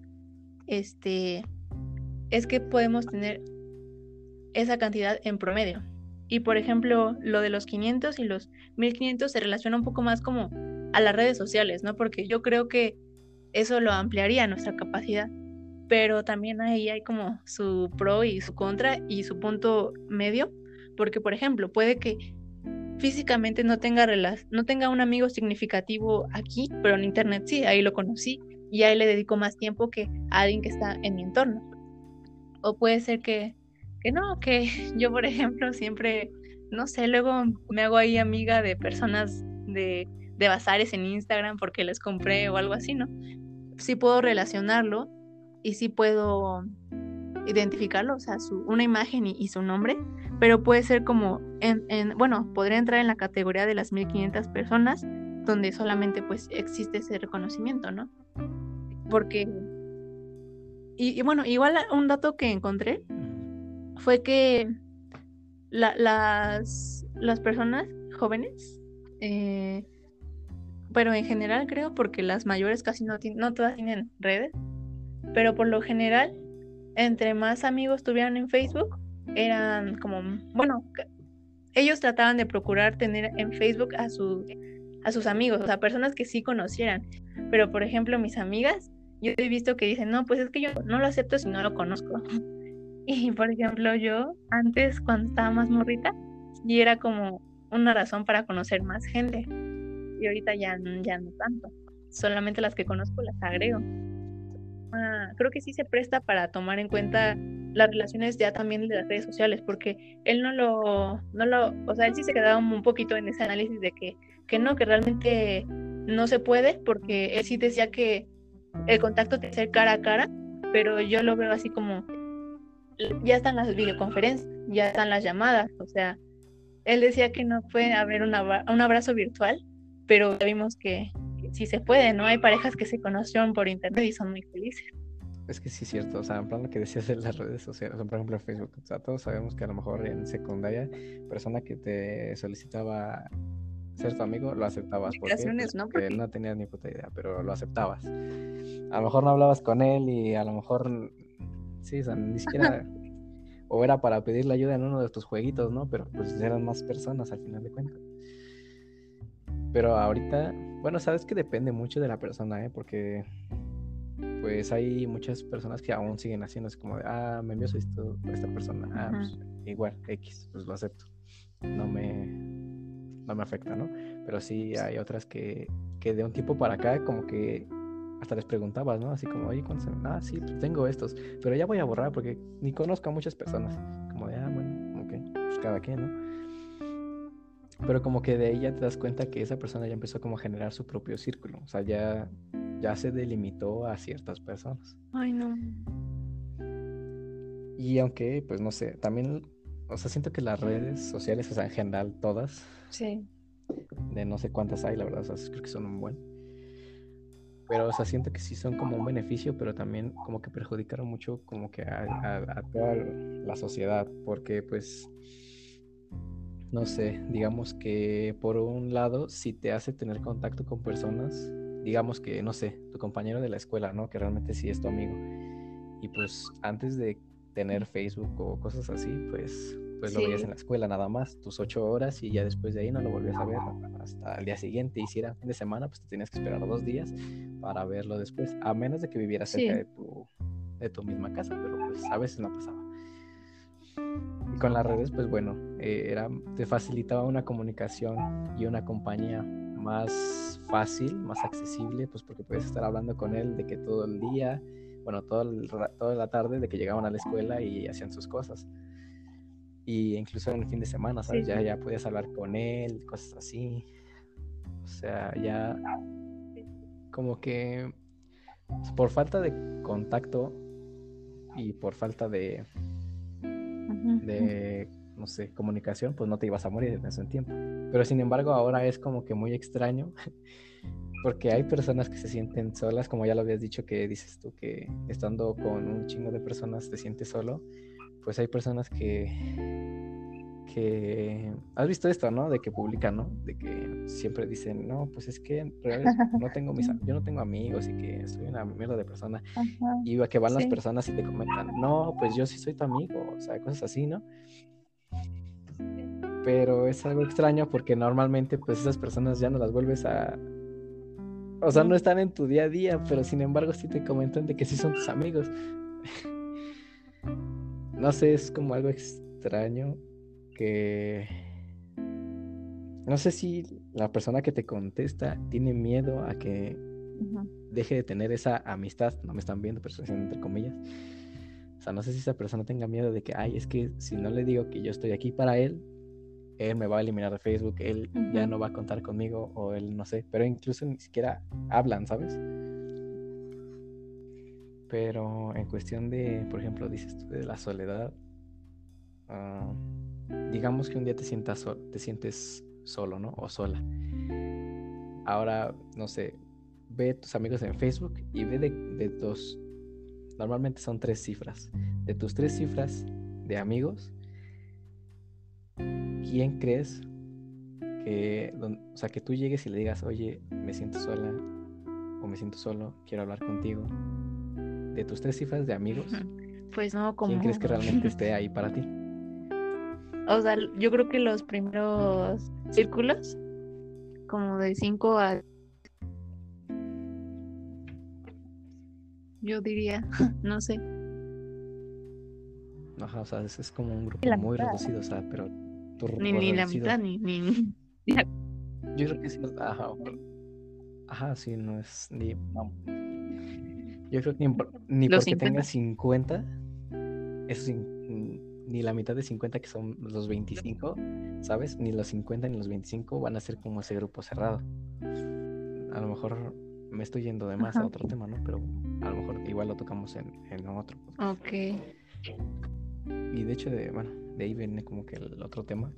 este, es que podemos tener esa cantidad en promedio. Y por ejemplo, lo de los 500 y los 1500 se relaciona un poco más como a las redes sociales, ¿no? Porque yo creo que eso lo ampliaría nuestra capacidad. Pero también ahí hay como su pro y su contra y su punto medio. Porque, por ejemplo, puede que físicamente no tenga, no tenga un amigo significativo aquí, pero en internet sí, ahí lo conocí y ahí le dedico más tiempo que a alguien que está en mi entorno. O puede ser que, que no, que yo, por ejemplo, siempre, no sé, luego me hago ahí amiga de personas de, de bazares en Instagram porque les compré o algo así, ¿no? Sí puedo relacionarlo y sí puedo identificarlo, o sea, su, una imagen y, su nombre, pero puede ser como, en, en, bueno, podría entrar en la categoría de las 1500 personas donde solamente pues existe ese reconocimiento, ¿no? Porque, y, bueno, igual un dato que encontré fue que las, las personas jóvenes, eh, pero en general creo, porque las mayores casi no, no todas tienen redes, pero por lo general entre más amigos tuvieran en Facebook, eran como, bueno, ellos trataban de procurar tener en Facebook a, su, a sus amigos, o sea, personas que sí conocieran. Pero, por ejemplo, mis amigas, yo he visto que dicen, no, pues es que yo no lo acepto si no lo conozco. Y, por ejemplo, yo antes, cuando estaba más morrita, y era como una razón para conocer más gente. Y ahorita ya, ya no tanto. Solamente las que conozco las agrego creo que sí se presta para tomar en cuenta las relaciones ya también de las redes sociales, porque él no lo, no lo, o sea, él sí se quedaba un poquito en ese análisis de que, que no, que realmente no se puede, porque él sí decía que el contacto que ser cara a cara, pero yo lo veo así como, ya están las videoconferencias, ya están las llamadas, o sea, él decía que no puede haber un abrazo virtual, pero ya vimos que, sí se puede, ¿no? Hay parejas que se conocieron por internet y son muy felices. Es que sí es cierto, o sea, en plan lo que decías de las redes sociales, por ejemplo en Facebook, o sea, todos sabemos que a lo mejor en secundaria, persona que te solicitaba ser tu amigo, lo aceptabas. ¿Por qué? Pues ¿no? porque no tenías ni puta idea, pero lo aceptabas. A lo mejor no hablabas con él y a lo mejor, sí, o sea, ni siquiera, o era para pedirle ayuda en uno de tus jueguitos, ¿no? Pero pues eran más personas al final de cuentas. Pero ahorita, bueno, sabes que depende mucho de la persona, ¿eh? Porque pues hay muchas personas que aún siguen haciendo así como de, ah, me envió esto esta persona, ah, pues, igual, X, pues lo acepto. No me, no me afecta, ¿no? Pero sí hay otras que, que de un tiempo para acá como que hasta les preguntabas, ¿no? Así como, oye, ¿cuántos? Ah, sí, pues tengo estos, pero ya voy a borrar porque ni conozco a muchas personas. Como de, ah, bueno, ok, pues cada quien, ¿no? Pero como que de ahí ya te das cuenta que esa persona ya empezó como a generar su propio círculo. O sea, ya, ya se delimitó a ciertas personas. Ay, no. Y aunque, pues no sé, también, o sea, siento que las redes sociales, o sea, en general todas. Sí. De no sé cuántas hay, la verdad, o sea, creo que son un buen. Pero, o sea, siento que sí son como un beneficio, pero también como que perjudicaron mucho como que a, a toda la sociedad, porque pues no sé, digamos que por un lado, si te hace tener contacto con personas, digamos que, no sé, tu compañero de la escuela, ¿no? Que realmente sí es tu amigo. Y pues antes de tener Facebook o cosas así, pues, pues lo veías en la escuela nada más, tus ocho horas y ya después de ahí no lo volvías a ver hasta el día siguiente. Y si era fin de semana, pues te tenías que esperar dos días para verlo después, a menos de que vivieras cerca de, tu, de tu misma casa, pero pues a veces no pasaba. Y con las redes, pues bueno, eh, era, te facilitaba una comunicación y una compañía más fácil, más accesible, pues porque puedes estar hablando con él de que todo el día, bueno, todo toda la tarde, de que llegaban a la escuela y hacían sus cosas. Y incluso en el fin de semana, ¿sabes? Ya, ya podías hablar con él, cosas así. O sea, ya como que por falta de contacto y por falta de, de, no sé, comunicación, pues no te ibas a morir en ese tiempo. Pero sin embargo, ahora es como que muy extraño, porque hay personas que se sienten solas, como ya lo habías dicho, que dices tú que estando con un chingo de personas te sientes solo, pues hay personas que, que has visto esto, ¿no? De que publican, ¿no? De que siempre dicen, no, pues es que en realidad no tengo mis, yo no tengo amigos y que soy una mierda de persona. Y a que van las personas y te comentan, no, pues yo sí soy tu amigo, o sea, cosas así, ¿no? Pero es algo extraño porque normalmente pues esas personas ya no las vuelves a... O sea, no están en tu día a día, pero sin embargo sí te comentan de que sí son tus amigos. no sé, es como algo extraño que no sé si la persona que te contesta tiene miedo a que deje de tener esa amistad, no me están viendo, pero estoy entre comillas. O sea, no sé si esa persona tenga miedo de que, ay, es que si no le digo que yo estoy aquí para él, él me va a eliminar de Facebook, él ya no va a contar conmigo o él no sé, pero incluso ni siquiera hablan, ¿sabes? Pero en cuestión de, por ejemplo, dices tú de la soledad, uh, digamos que un día te sientas te sientes solo, ¿no? O sola. Ahora, no sé, ve tus amigos en Facebook y ve de, de tus, normalmente son tres cifras, de tus tres cifras de amigos, ¿quién crees que, o sea, que tú llegues y le digas, oye, me siento sola o me siento solo, quiero hablar contigo? De tus tres cifras de amigos, pues no, como... ¿quién crees que realmente esté ahí para ti? O sea, yo creo que los primeros círculos, como de 5 a... Yo diría, no sé. Ajá, o sea, es, como un grupo muy reducido, o sea, pero... ni, ni la mitad, ni, ni... Yo creo que sí, ajá, ajá, sí, no es ni... Yo creo que ni, ni porque tenga 50, eso ni la mitad de 50 que son los 25, ¿sabes? Ni los 50 ni los 25 van a ser como ese grupo cerrado. A lo mejor me estoy yendo de más a otro tema, ¿no? Pero a lo mejor igual lo tocamos en, en otro. Ok. Y de hecho, de, bueno, de ahí viene como que el otro tema,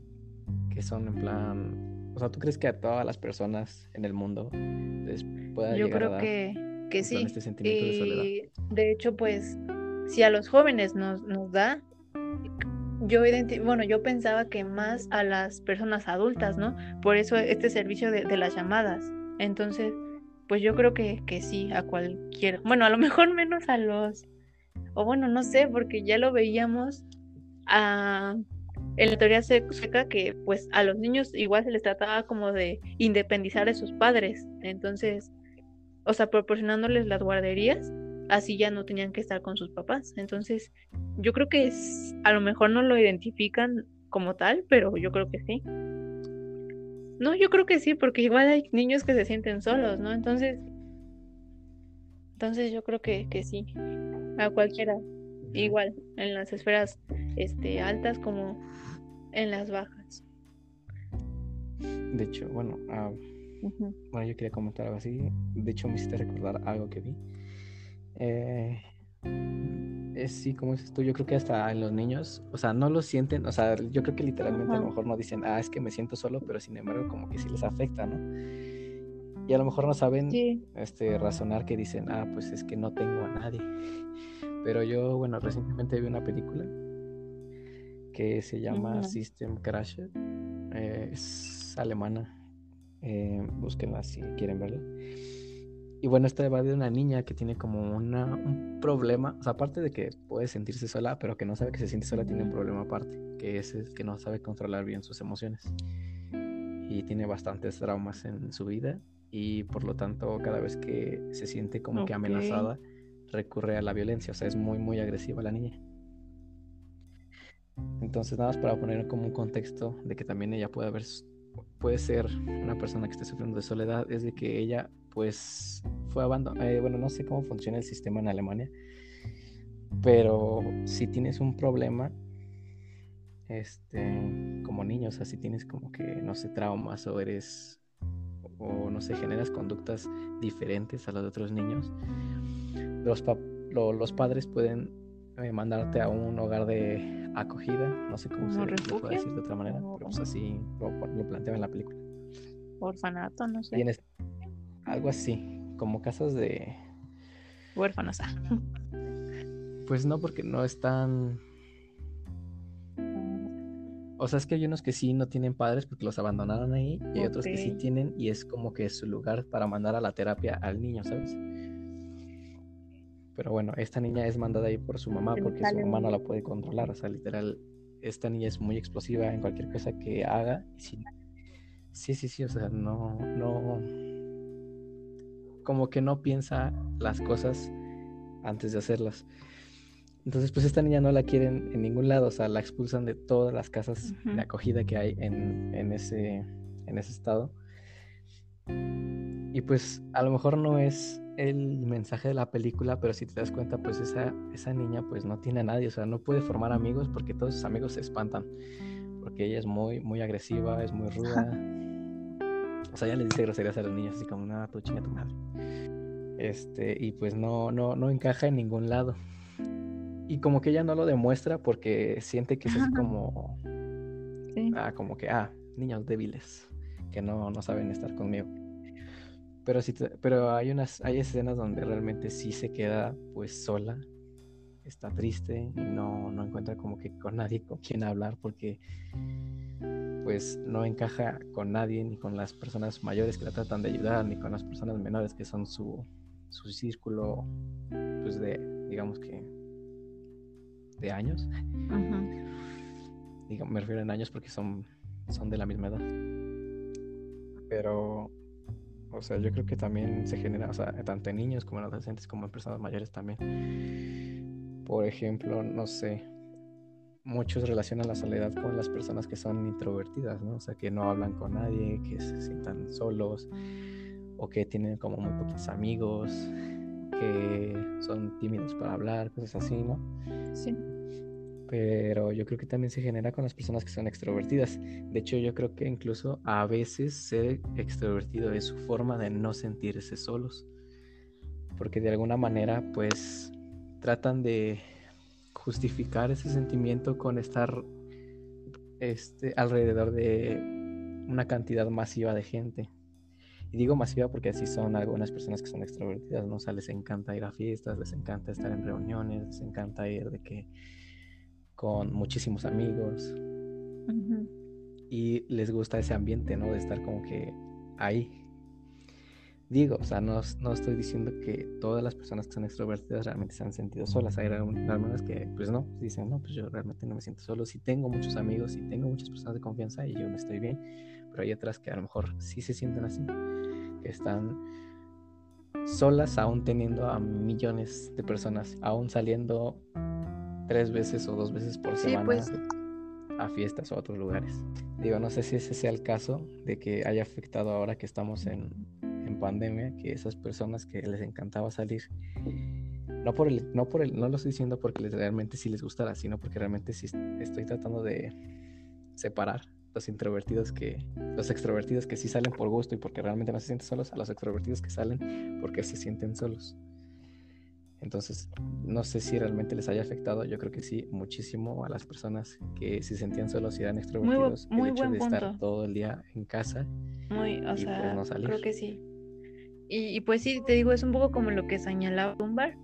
que son en plan, o sea, ¿tú crees que a todas las personas en el mundo les pueda Yo llegar creo a dar que, que sí. este sentimiento de soledad? De hecho, pues, si a los jóvenes nos, nos da, yo bueno, yo pensaba que más a las personas adultas, ¿no? Por eso este servicio de, las llamadas. Entonces, pues yo creo que, que sí, a cualquier, bueno, a lo mejor menos a los, o bueno, no sé, porque ya lo veíamos a, en la teoría seca que pues a los niños igual se les trataba como de independizar de sus padres. Entonces, o sea, proporcionándoles las guarderías así ya no tenían que estar con sus papás. Entonces, yo creo que es, a lo mejor no lo identifican como tal, pero yo creo que sí. No, yo creo que sí, porque igual hay niños que se sienten solos, ¿no? Entonces, entonces yo creo que, que sí, a cualquiera, igual, en las esferas este, altas como en las bajas. De hecho, bueno, ah, bueno, yo quería comentar algo así. De hecho, me hiciste recordar algo que vi eh, es sí, como dices tú, yo creo que hasta en los niños, o sea, no lo sienten, o sea, yo creo que literalmente a lo mejor no dicen, ah, es que me siento solo, pero sin embargo como que sí les afecta, ¿no? Y a lo mejor no saben este, razonar que dicen, ah, pues es que no tengo a nadie. Pero yo, bueno, recientemente vi una película que se llama System Crash, eh, es alemana, eh, búsquenla si quieren verla. Y bueno, esta va de una niña que tiene como una, un problema, o sea, aparte de que puede sentirse sola, pero que no sabe que se siente sola, tiene un problema aparte, que es, que no sabe controlar bien sus emociones. Y tiene bastantes traumas en su vida y por lo tanto cada vez que se siente como que amenazada, recurre a la violencia, o sea, es muy, muy agresiva la niña. Entonces, nada más para poner como un contexto de que también ella puede haber, puede ser una persona que esté sufriendo de soledad, es de que ella pues fue abandonado. Eh, bueno, no sé cómo funciona el sistema en Alemania, pero si tienes un problema, este, como niño, o sea, si tienes como que, no sé, traumas o eres, o no sé, generas conductas diferentes a las de otros niños, los, los padres pueden eh, mandarte a un hogar de acogida, no sé cómo se puede decir de otra manera, pero pues así lo, lo planteaba en la película. Orfanato, no sé. Algo así, como casas de... Huérfanos. Ah. Pues no, porque no están... o sea, es que hay unos que sí no tienen padres porque los abandonaron ahí y hay otros que sí tienen y es como que es su lugar para mandar a la terapia al niño, ¿sabes? Pero bueno, esta niña es mandada ahí por su mamá porque su mamá no la puede controlar, o sea, literal, esta niña es muy explosiva en cualquier cosa que haga. Sí, sí, sí, sí, o sea, no, no, como que no piensa las cosas antes de hacerlas. Entonces, pues esta niña no la quieren en ningún lado, o sea, la expulsan de todas las casas de acogida que hay en, en, ese, en ese estado. Y pues a lo mejor no es el mensaje de la película, pero si te das cuenta, pues esa, esa niña pues no tiene a nadie, o sea, no puede formar amigos porque todos sus amigos se espantan, porque ella es muy, muy agresiva, es muy ruda. O sea, ella le dice groserías a los niños, así como, nada, tú chinga tu madre. Este, y pues no, no, no encaja en ningún lado. Y como que ella no lo demuestra porque siente que es como, ah, como que, ah, niños débiles, que no, no saben estar conmigo. Pero sí, pero hay unas, hay escenas donde realmente sí se queda pues sola, está triste y no, no encuentra como que con nadie con quien hablar porque pues no encaja con nadie, ni con las personas mayores que la tratan de ayudar, ni con las personas menores que son su, su círculo pues de, digamos que de años. me refiero en años porque son, son de la misma edad. Pero o sea, yo creo que también se genera, o sea, tanto en niños como en adolescentes como en personas mayores también. Por ejemplo, no sé, muchos relacionan la soledad con las personas que son introvertidas, ¿no? O sea, que no hablan con nadie, que se sientan solos o que tienen como muy poquitos amigos, que son tímidos para hablar, cosas así, ¿no? Sí pero yo creo que también se genera con las personas que son extrovertidas. De hecho, yo creo que incluso a veces ser extrovertido es su forma de no sentirse solos, porque de alguna manera pues tratan de justificar ese sentimiento con estar este, alrededor de una cantidad masiva de gente. Y digo masiva porque así son algunas personas que son extrovertidas, ¿no? O sea, les encanta ir a fiestas, les encanta estar en reuniones, les encanta ir de que con muchísimos amigos. Y les gusta ese ambiente, ¿no? De estar como que ahí. Digo, o sea, no, no, estoy diciendo que todas las personas que son extrovertidas realmente se han sentido solas. Hay algunas que, pues no, dicen, no, pues yo realmente no me siento solo. Si tengo muchos amigos, y tengo muchas personas de confianza y yo me estoy bien. Pero hay otras que a lo mejor sí se sienten así, que están solas aún teniendo a millones de personas, aún saliendo tres veces o dos veces por semana pues. a fiestas o a otros lugares. Digo, no sé si ese sea el caso de que haya afectado ahora que estamos en, en pandemia, que esas personas que les encantaba salir, no por el, no por el, no lo estoy diciendo porque realmente sí les gustara, sino porque realmente sí estoy tratando de separar los introvertidos que, los extrovertidos que sí salen por gusto y porque realmente no se sienten solos, a los extrovertidos que salen porque se sienten solos. Entonces, no sé si realmente les haya afectado. Yo creo que sí, muchísimo a las personas que se sentían solos y eran extrovertidos. Muy, el hecho de estar todo el día en casa. Muy, o sea, pues, creo que sí. Y, pues sí, te digo, es un poco como lo que señalaba Dumbar,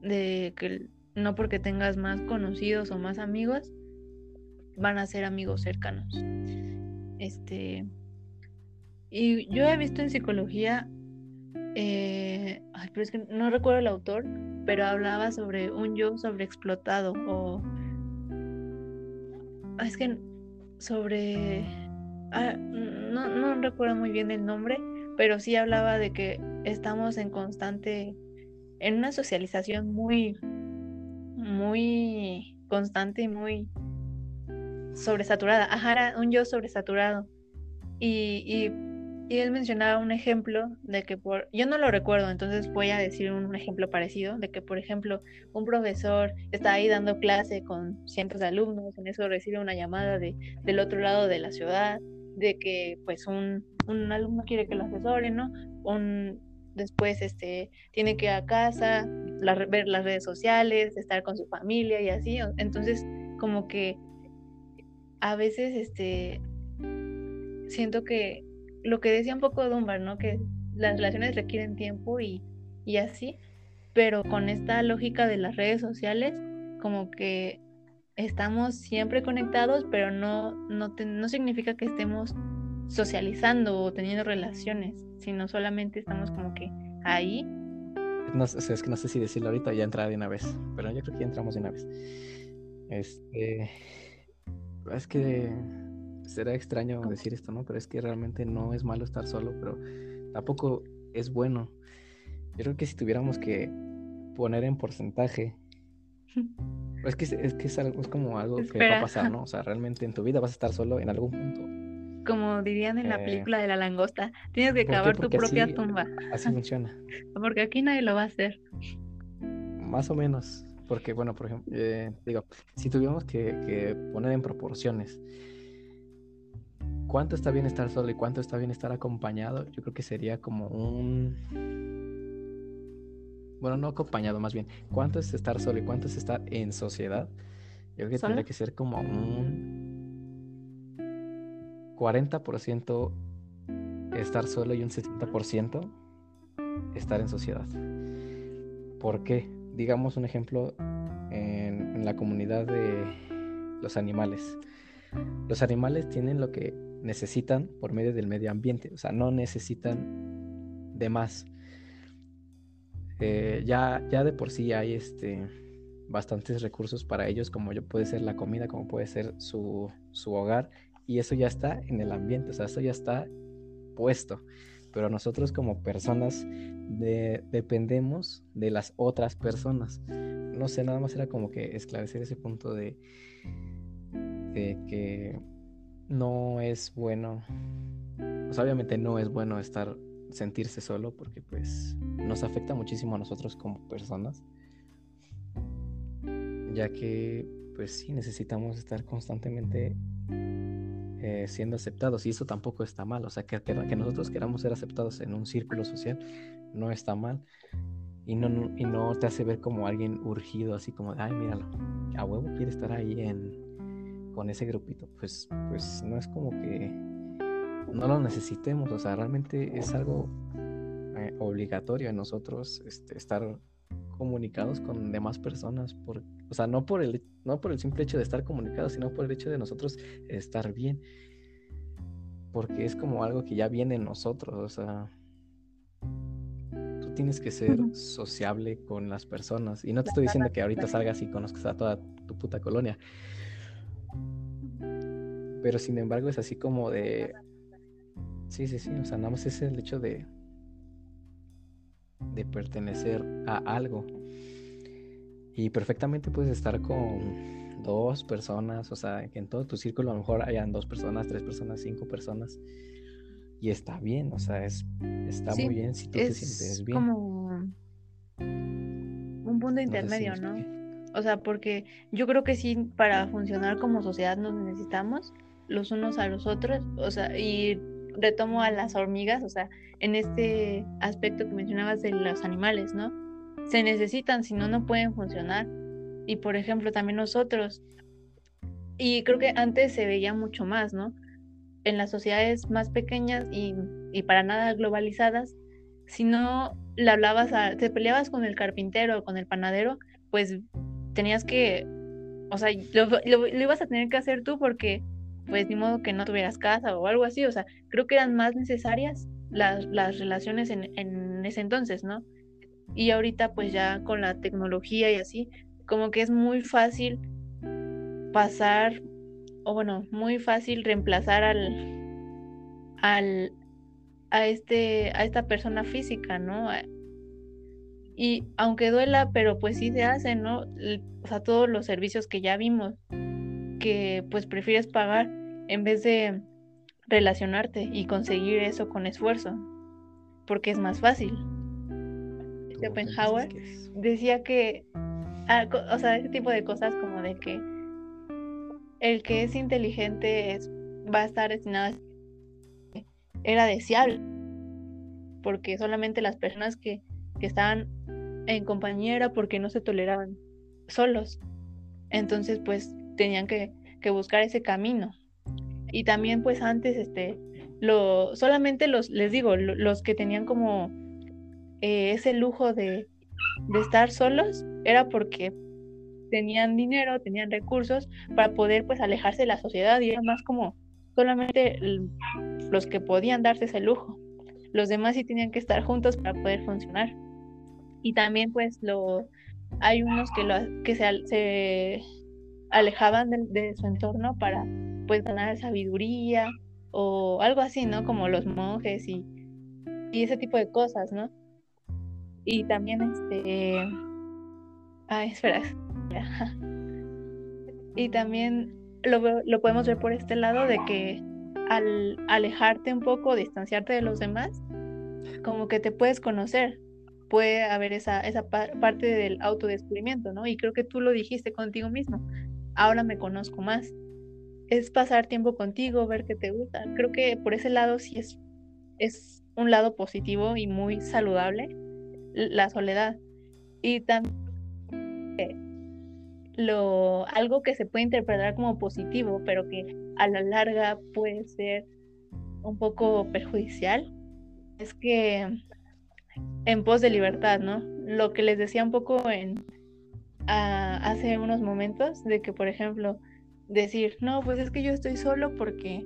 de que no porque tengas más conocidos o más amigos, van a ser amigos cercanos. Este. Y yo he visto en psicología eh, pero es que no recuerdo el autor, pero hablaba sobre un yo sobreexplotado o ah, es que sobre ah, no, no recuerdo muy bien el nombre, pero sí hablaba de que estamos en constante en una socialización muy muy constante y muy sobresaturada, ajá, un yo sobresaturado. Y, y y él mencionaba un ejemplo de que por, yo no lo recuerdo, entonces voy a decir un, ejemplo parecido, de que por ejemplo un profesor está ahí dando clase con cientos de alumnos, en eso recibe una llamada de, del otro lado de la ciudad, de que pues un, un alumno quiere que lo asesore, ¿no? Un, después este, tiene que ir a casa, ver las redes sociales, estar con su familia y así, entonces como que a veces este, siento que lo que decía un poco Dunbar, ¿no? Que las relaciones requieren tiempo y, así, pero con esta lógica de las redes sociales, como que estamos siempre conectados, pero no, no, no significa que estemos socializando o teniendo relaciones, sino solamente estamos como que ahí. No, es que no sé si decirlo ahorita ya entrar de una vez, pero yo creo que ya entramos de una vez. Este, es que será extraño decir esto, ¿no? Pero es que realmente no es malo estar solo, pero tampoco es bueno. Yo creo que si tuviéramos que poner en porcentaje, es que es, que es, algo, es como algo que va a pasar, ¿no? O sea, realmente en tu vida vas a estar solo en algún punto como dirían en la eh, película de la langosta, tienes que cavar tu propia tumba. Así funciona. Porque aquí nadie lo va a hacer. Más o menos. Porque, bueno, por ejemplo, eh, digo, si tuviéramos que, poner en proporciones cuánto está bien estar solo y cuánto está bien estar acompañado, yo creo que sería como un... Bueno, no acompañado, más bien. ¿Cuánto es estar solo y cuánto es estar en sociedad? Yo creo que tendría que ser como un 40% estar solo y un 60% estar en sociedad. ¿Por qué? Digamos un ejemplo en, la comunidad de los animales. Los animales tienen lo que necesitan por medio del medio ambiente, o sea, no necesitan de más. Eh, ya, ya de por sí hay este, bastantes recursos para ellos, como puede ser la comida, como puede ser su, su hogar y eso ya está en el ambiente, o sea, eso ya está puesto. Pero nosotros como personas dependemos de las otras personas. No sé, nada más era como que esclarecer ese punto de, de que no es bueno, pues obviamente no es bueno estar, sentirse solo porque pues nos afecta muchísimo a nosotros como personas, ya que pues sí necesitamos estar constantemente eh, siendo aceptados y eso tampoco está mal, o sea, que, que, nosotros queramos ser aceptados en un círculo social no está mal. Y no, y no te hace ver como alguien urgido, así como, ay, míralo, a huevo quiere estar ahí en, con ese grupito, pues, pues no es como que no lo necesitemos, o sea, realmente es algo eh, obligatorio en nosotros este, estar comunicados con demás personas, por, o sea, no por, el, no por el simple hecho de estar comunicados, sino por el hecho de nosotros estar bien, porque es como algo que ya viene en nosotros, o sea, tú tienes que ser sociable con las personas, y no te estoy diciendo que ahorita salgas y conozcas a toda tu puta colonia, pero sin embargo es así como de... Sí, sí, sí, o sea, nada más es el hecho de de pertenecer a algo. Y perfectamente puedes estar con dos personas, o sea, que en todo tu círculo a lo mejor hayan dos personas, tres personas, cinco personas. Y está bien, o sea, es, está muy bien si tú te sientes bien. Como un punto intermedio, ¿no? O sea, porque yo creo que sí, para funcionar como sociedad nos necesitamos los unos a los otros, o sea, y retomo a las hormigas, o sea, en este aspecto que mencionabas de los animales, ¿no? Se necesitan, si no, no pueden funcionar. Y por ejemplo, también nosotros. Y creo que antes se veía mucho más, ¿no? En las sociedades más pequeñas y, para nada globalizadas, si no le hablabas a, te peleabas con el carpintero o con el panadero, pues tenías que, o sea, lo ibas a tener que hacer tú porque pues ni modo que no tuvieras casa o algo así, o sea, creo que eran más necesarias las, las relaciones en, en ese entonces, ¿no? Y ahorita pues ya con la tecnología y así, como que es muy fácil pasar, o bueno, muy fácil reemplazar al, al, a, este, a esta persona física, ¿no? Y aunque duela, pero pues sí se hace, ¿no? O sea, todos los servicios que ya vimos, que pues prefieres pagar en vez de relacionarte y conseguir eso con esfuerzo, porque es más fácil. Schopenhauer decía que, ah, o sea, ese tipo de cosas como de que el que es inteligente es, va a estar destinado a... Era deseable, porque solamente las personas que, que estaban en compañía era porque no se toleraban solos. Entonces, pues tenían que, buscar ese camino. Y también, pues antes, este, lo, solamente los, les digo, los que tenían como eh, ese lujo de, de estar solos, era porque tenían dinero, tenían recursos para poder pues alejarse de la sociedad y era más como solamente los que podían darse ese lujo. Los demás sí tenían que estar juntos para poder funcionar. Y también pues lo hay unos que lo que se, se alejaban de, su entorno para pues ganar sabiduría o algo así, ¿no? Como los monjes y, y ese tipo de cosas, ¿no? Y también este ay, espera. y también lo, lo podemos ver por este lado de que al alejarte un poco, distanciarte de los demás, como que te puedes conocer, puede haber esa, esa parte del autodescubrimiento, ¿no? Y creo que tú lo dijiste contigo mismo, ahora me conozco más. Es pasar tiempo contigo, ver qué te gusta. Creo que por ese lado sí es, es un lado positivo y muy saludable, la soledad. Y también lo, algo que se puede interpretar como positivo, pero que a la larga puede ser un poco perjudicial, es que en pos de libertad, ¿no? Lo que les decía un poco en hace unos momentos, de que, por ejemplo, decir, no, pues es que yo estoy solo porque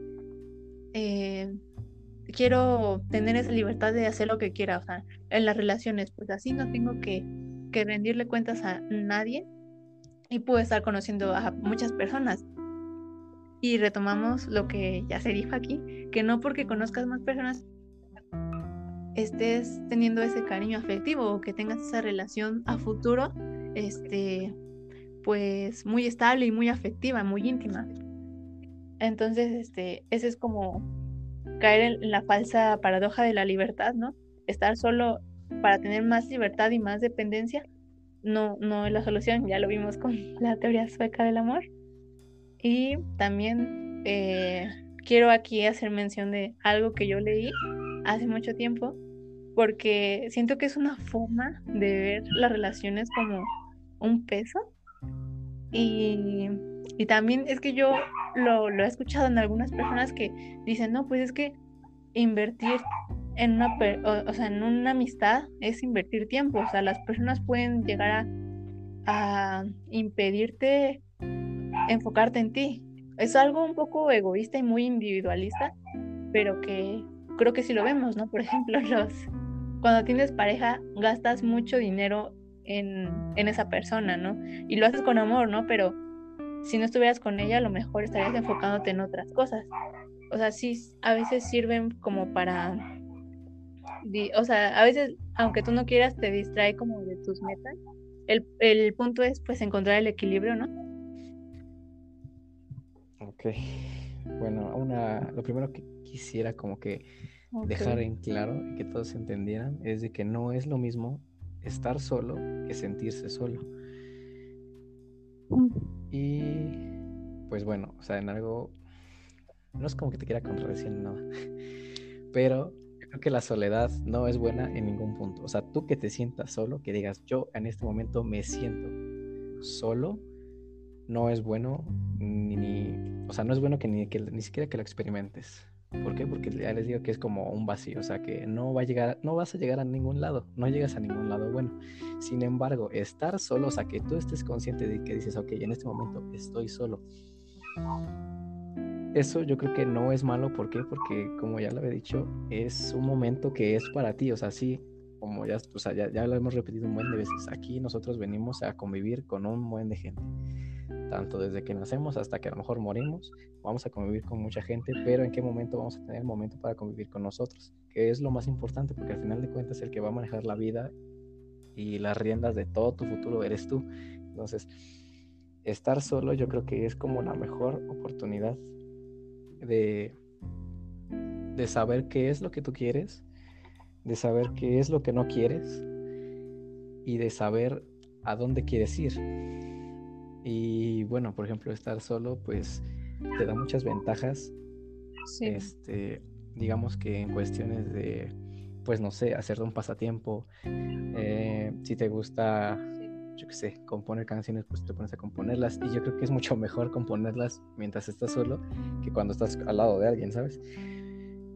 eh, quiero tener esa libertad de hacer lo que quiera, o sea, en las relaciones, pues así no tengo que, que rendirle cuentas a nadie y puedo estar conociendo a muchas personas. Y retomamos lo que ya se dijo aquí, que no porque conozcas más personas estés teniendo ese cariño afectivo o que tengas esa relación a futuro, este, pues muy estable y muy afectiva, muy íntima. Entonces, este, ese es como caer en la falsa paradoja de la libertad, ¿no? Estar solo para tener más libertad y más dependencia no, no es la solución, ya lo vimos con la teoría sueca del amor. Y también eh, quiero aquí hacer mención de algo que yo leí hace mucho tiempo, porque siento que es una forma de ver las relaciones como un peso. Y, y también es que yo lo, lo, he escuchado en algunas personas que dicen, no, pues es que invertir en una, o, sea, en una amistad es invertir tiempo. O sea, las personas pueden llegar a, a impedirte enfocarte en ti. Es algo un poco egoísta y muy individualista, pero que creo que sí lo vemos, ¿no? Por ejemplo, los cuando tienes pareja gastas mucho dinero en, en esa persona, ¿no? Y lo haces con amor, ¿no? Pero si no estuvieras con ella, a lo mejor estarías enfocándote en otras cosas. O sea, sí, a veces sirven como para o sea, a veces, aunque tú no quieras, te distrae como de tus metas. El, el punto es, pues, encontrar el equilibrio, ¿no? Ok. Bueno, una, lo primero que quisiera como que dejar en claro y que todos entendieran es de que no es lo mismo estar solo que sentirse solo. Mm. Y pues bueno, o sea, en algo no es como que te quiera contradecir nada, pero creo que la soledad no es buena en ningún punto. O sea, tú que te sientas solo, que digas, yo en este momento me siento solo, no es bueno ni, o sea, no es bueno que ni, que ni siquiera que lo experimentes. ¿Por qué? Porque ya les digo que es como un vacío, o sea, que no va a llegar, no vas a llegar a ningún lado, no llegas a ningún lado bueno. Sin embargo, estar solo, o sea, que tú estés consciente de que dices, ok, en este momento estoy solo eso yo creo que no es malo. ¿Por qué? Porque, como ya lo había dicho, es un momento que es para ti. O sea, sí, como ya, sea, ya, lo hemos repetido un buen de veces. Aquí nosotros venimos a convivir con un buen de gente. Tanto desde que nacemos hasta que a lo mejor morimos, vamos a convivir con mucha gente, pero ¿en qué momento vamos a tener el momento para convivir con nosotros? Que es lo más importante, porque al final de cuentas el que va a manejar la vida y las riendas de todo tu futuro eres tú. Entonces, estar solo yo creo que es como la mejor oportunidad de, de saber qué es lo que tú quieres, de saber qué es lo que no quieres y de saber a dónde quieres ir. Y bueno, por ejemplo, estar solo, pues te da muchas ventajas. Este, digamos que en cuestiones de, pues no sé, hacer un pasatiempo. Eh, si te gusta yo qué sé, componer canciones, pues te pones a componerlas. Y yo creo que es mucho mejor componerlas mientras estás solo que cuando estás al lado de alguien, ¿sabes?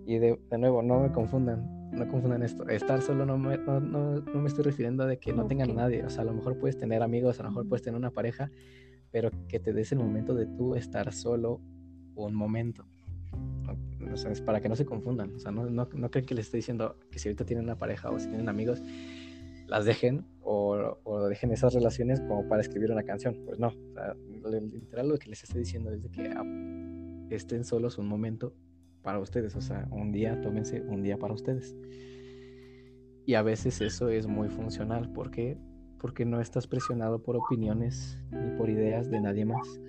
Y de, nuevo, no me confundan, no confundan esto. Estar solo no me, no, no, me estoy refiriendo a de que no tengan nadie. O sea, a lo mejor puedes tener amigos, a lo mejor puedes tener una pareja, pero que te des el momento de tú estar solo un momento. O sea, es para que no se confundan. O sea, no, no, no creen que les estoy diciendo que si ahorita tienen una pareja o si tienen amigos, las dejen o, o, dejen esas relaciones como para escribir una canción. Pues no. O sea, literal lo que les estoy diciendo es de que estén solos un momento para ustedes. O sea, un día, tómense un día para ustedes. Y a veces eso es muy funcional. ¿Por qué? Porque no estás presionado por opiniones ni por ideas de nadie más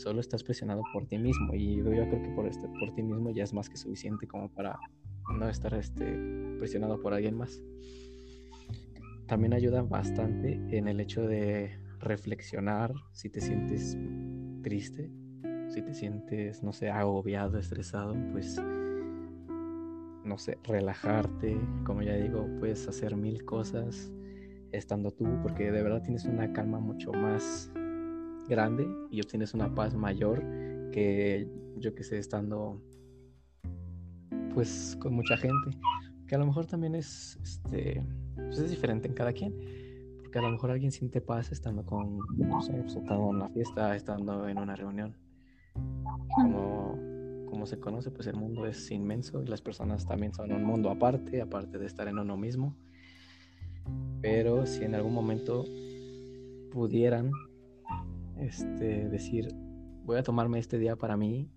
solo estás presionado por ti mismo y yo, creo que por, este, por ti mismo ya es más que suficiente como para no estar este, presionado por alguien más. También ayuda bastante en el hecho de reflexionar si te sientes triste, si te sientes, no sé, agobiado, estresado, pues, no sé, relajarte, como ya digo, puedes hacer mil cosas estando tú, porque de verdad tienes una calma mucho más grande y obtienes una paz mayor que yo que sé estando pues con mucha gente que a lo mejor también es este pues es diferente en cada quien porque a lo mejor alguien siente paz estando con no sé pues, estando en una fiesta estando en una reunión como como se conoce pues el mundo es inmenso y las personas también son un mundo aparte aparte de estar en uno mismo pero si en algún momento pudieran este, decir, voy a tomarme este día para mí,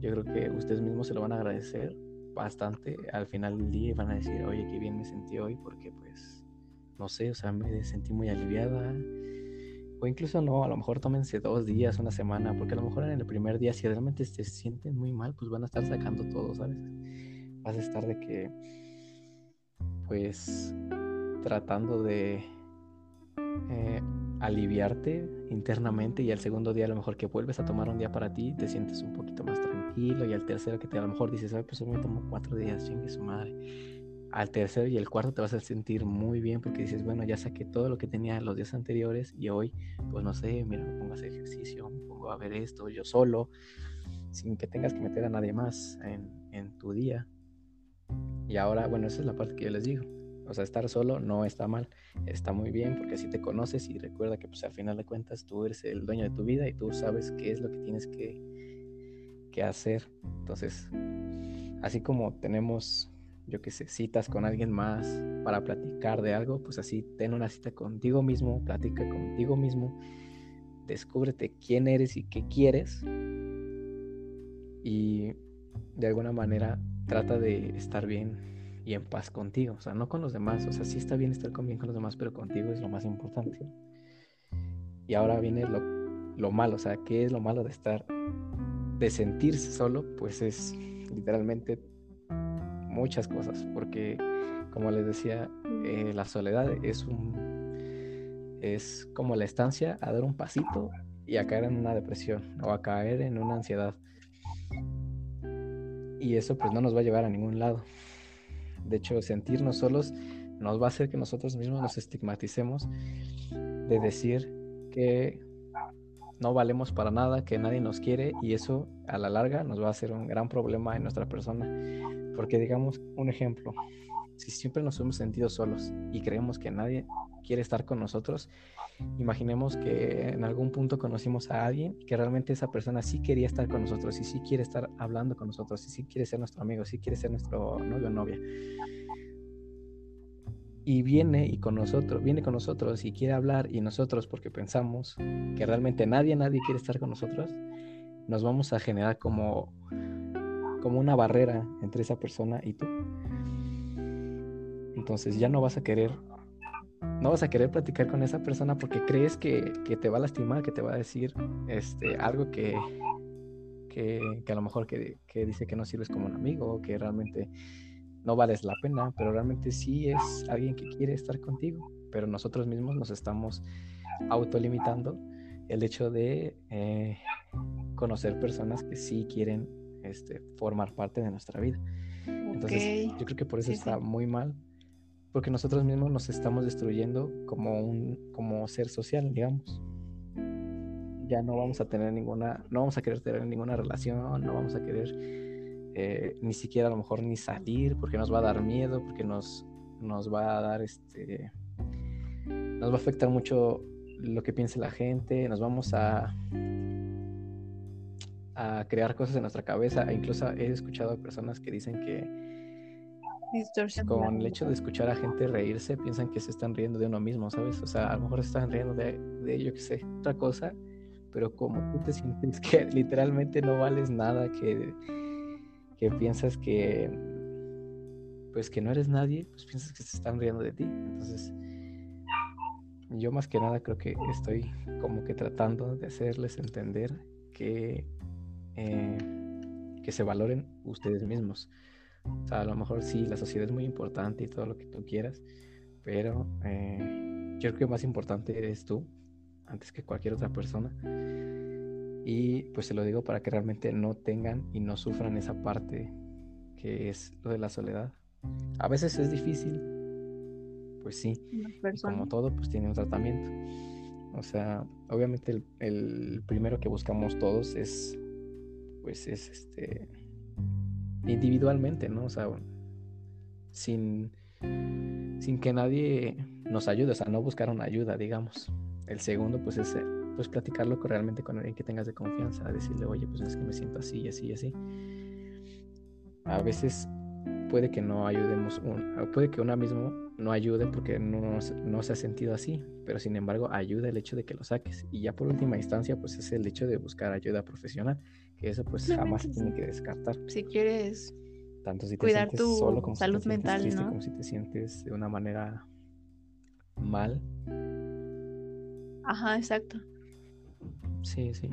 yo creo que ustedes mismos se lo van a agradecer bastante al final del día y van a decir, oye, qué bien me sentí hoy porque pues, no sé, o sea, me sentí muy aliviada. O incluso no, a lo mejor tómense dos días, una semana, porque a lo mejor en el primer día, si realmente se sienten muy mal, pues van a estar sacando todo, ¿sabes? Vas a estar de que, pues, tratando de eh, aliviarte internamente y al segundo día a lo mejor que vuelves a tomar un día para ti te sientes un poquito más tranquilo y al tercero que te a lo mejor dices, ay, pues hoy me tomo cuatro días, chingue su madre. Al tercero y el cuarto te vas a sentir muy bien porque dices, bueno, ya saqué todo lo que tenía los días anteriores y hoy, pues no sé, mira, me pongo a hacer ejercicio, me pongo a ver esto yo solo, sin que tengas que meter a nadie más en, en tu día. Y ahora, bueno, esa es la parte que yo les digo o sea, estar solo no está mal, está muy bien porque así te conoces y recuerda que pues al final de cuentas tú eres el dueño de tu vida y tú sabes qué es lo que tienes que, que hacer. Entonces, así como tenemos, yo qué sé, citas con alguien más para platicar de algo, pues así ten una cita contigo mismo, platica contigo mismo, descúbrete quién eres y qué quieres y de alguna manera trata de estar bien y en paz contigo, o sea, no con los demás, o sea, sí está bien estar con bien con los demás, pero contigo es lo más importante. Y ahora viene lo, lo malo, o sea, ¿qué es lo malo de estar, de sentirse solo? Pues es literalmente muchas cosas, porque como les decía, eh, la soledad es un es como la estancia a dar un pasito y a caer en una depresión o a caer en una ansiedad. Y eso pues no nos va a llevar a ningún lado. De hecho, sentirnos solos nos va a hacer que nosotros mismos nos estigmaticemos de decir que no valemos para nada, que nadie nos quiere y eso a la larga nos va a hacer un gran problema en nuestra persona. Porque digamos un ejemplo, si siempre nos hemos sentido solos y creemos que nadie quiere estar con nosotros, imaginemos que en algún punto conocimos a alguien que realmente esa persona sí quería estar con nosotros y sí quiere estar hablando con nosotros y sí quiere ser nuestro amigo, sí quiere ser nuestro novio o novia. Y viene y con nosotros, viene con nosotros y quiere hablar y nosotros porque pensamos que realmente nadie, nadie quiere estar con nosotros, nos vamos a generar como como una barrera entre esa persona y tú. Entonces ya no vas a querer, no vas a querer platicar con esa persona porque crees que, te va a lastimar, que te va a decir este, algo que, que, a lo mejor que, dice que no sirves como un amigo, que realmente no vales la pena, pero realmente sí es alguien que quiere estar contigo, pero nosotros mismos nos estamos autolimitando el hecho de eh, conocer personas que sí quieren este, formar parte de nuestra vida. Entonces, yo creo que por eso está muy mal, porque nosotros mismos nos estamos destruyendo como un como ser social, digamos. Ya no vamos a tener ninguna, no vamos a querer tener ninguna relación, no vamos a querer eh, ni siquiera a lo mejor ni salir porque nos va a dar miedo, porque nos, nos va a dar este, nos va a afectar mucho lo que piense la gente, nos vamos a, a crear cosas en nuestra cabeza. E incluso he escuchado a personas que dicen que con el hecho de escuchar a gente reírse, piensan que se están riendo de uno mismo, ¿sabes? O sea, a lo mejor se están riendo de, de yo qué sé, otra cosa, pero como tú te sientes que literalmente no vales nada, que, que piensas que pues que no eres nadie, pues piensas que se están riendo de ti. Entonces, yo más que nada creo que estoy como que tratando de hacerles entender que, eh, que se valoren ustedes mismos. O sea, a lo mejor sí, la sociedad es muy importante y todo lo que tú quieras, pero eh, yo creo que más importante eres tú antes que cualquier otra persona. Y pues se lo digo para que realmente no tengan y no sufran esa parte que es lo de la soledad. A veces es difícil, pues sí, como todo, pues tiene un tratamiento. O sea, obviamente el, el primero que buscamos todos es, pues es este, individualmente, ¿no? O sea, sin, sin que nadie nos ayude, o sea, no buscar una ayuda, digamos. El segundo, pues es pues platicarlo realmente con alguien que tengas de confianza, decirle, oye, pues es que me siento así, así, así. A veces puede que no ayudemos, un, puede que una mismo no ayude porque no, no, se ha sentido así, pero sin embargo ayuda el hecho de que lo saques. Y ya por última instancia, pues es el hecho de buscar ayuda profesional, eso pues jamás se tiene que descartar. Si quieres tanto si te cuidar tu solo como salud mental, ¿no? como si te sientes de una manera mal. Ajá, exacto. Sí, sí.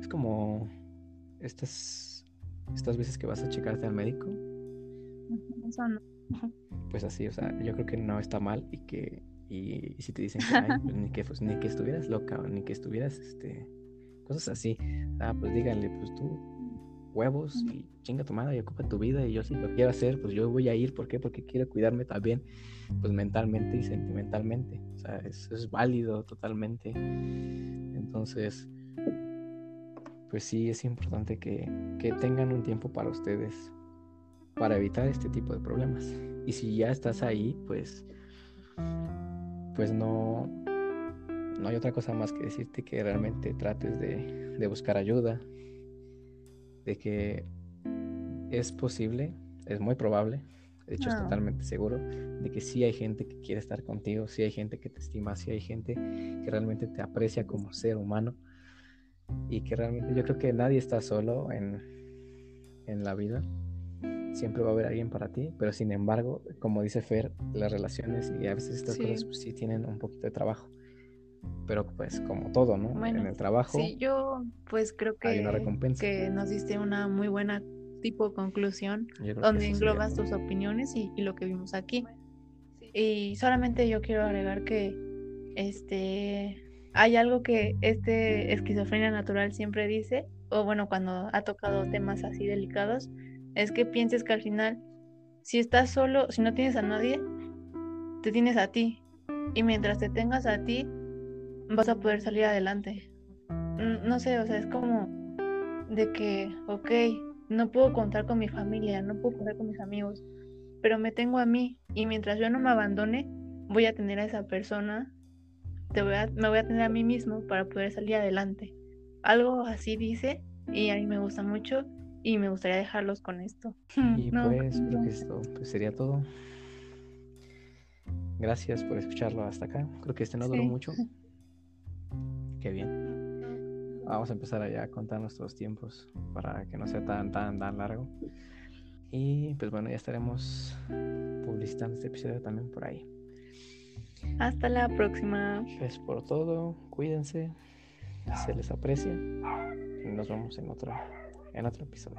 Es como estas estas veces que vas a checarte al médico. Eso no. Pues así, o sea, yo creo que no está mal y que y, si te dicen que pues ni que pues, ni que estuvieras loca, ni que estuvieras este cosas así. Ah, pues díganle, pues tú huevos y chinga tu madre y ocupa tu vida y yo si lo quiero hacer, pues yo voy a ir, ¿por qué? Porque quiero cuidarme también, pues mentalmente y sentimentalmente, o sea, eso es válido totalmente. Entonces, pues sí, es importante que, que tengan un tiempo para ustedes, para evitar este tipo de problemas. Y si ya estás ahí, pues, pues no, no hay otra cosa más que decirte que realmente trates de, de buscar ayuda, de que es posible, es muy probable, de hecho es totalmente seguro, de que sí hay gente que quiere estar contigo, sí hay gente que te estima, sí hay gente que realmente te aprecia como ser humano y que realmente yo creo que nadie está solo en, en la vida. Siempre va a haber alguien para ti, pero sin embargo, como dice Fer, las relaciones y a veces estas cosas pues, sí tienen un poquito de trabajo pero pues como todo, ¿no? en el trabajo. Sí, yo pues creo que, una recompensa. que nos diste una muy buena tipo de conclusión donde englobas tus opiniones y, lo que vimos aquí. Y solamente yo quiero agregar que este hay algo que este esquizofrenia natural siempre dice, o bueno, cuando ha tocado temas así delicados, es que pienses que al final, si estás solo, si no tienes a nadie, te tienes a ti. Y mientras te tengas a ti, vas a poder salir adelante. No sé, o sea, es como de que, ok, no puedo contar con mi familia, no puedo contar con mis amigos, pero me tengo a mí y mientras yo no me abandone, voy a tener a esa persona, te voy a, me voy a tener a mí mismo para poder salir adelante. Algo así dice y a mí me gusta mucho y me gustaría dejarlos con esto. Y pues creo que esto pues, sería todo. Gracias por escucharlo hasta acá. Creo que este no duró mucho. Qué bien. Vamos a empezar allá a contar nuestros tiempos para que no sea tan, tan, tan largo. Y pues bueno, ya estaremos publicitando este episodio también por ahí. Hasta la próxima. Pues por todo, cuídense, se les aprecia y nos vemos en otro, en otro episodio.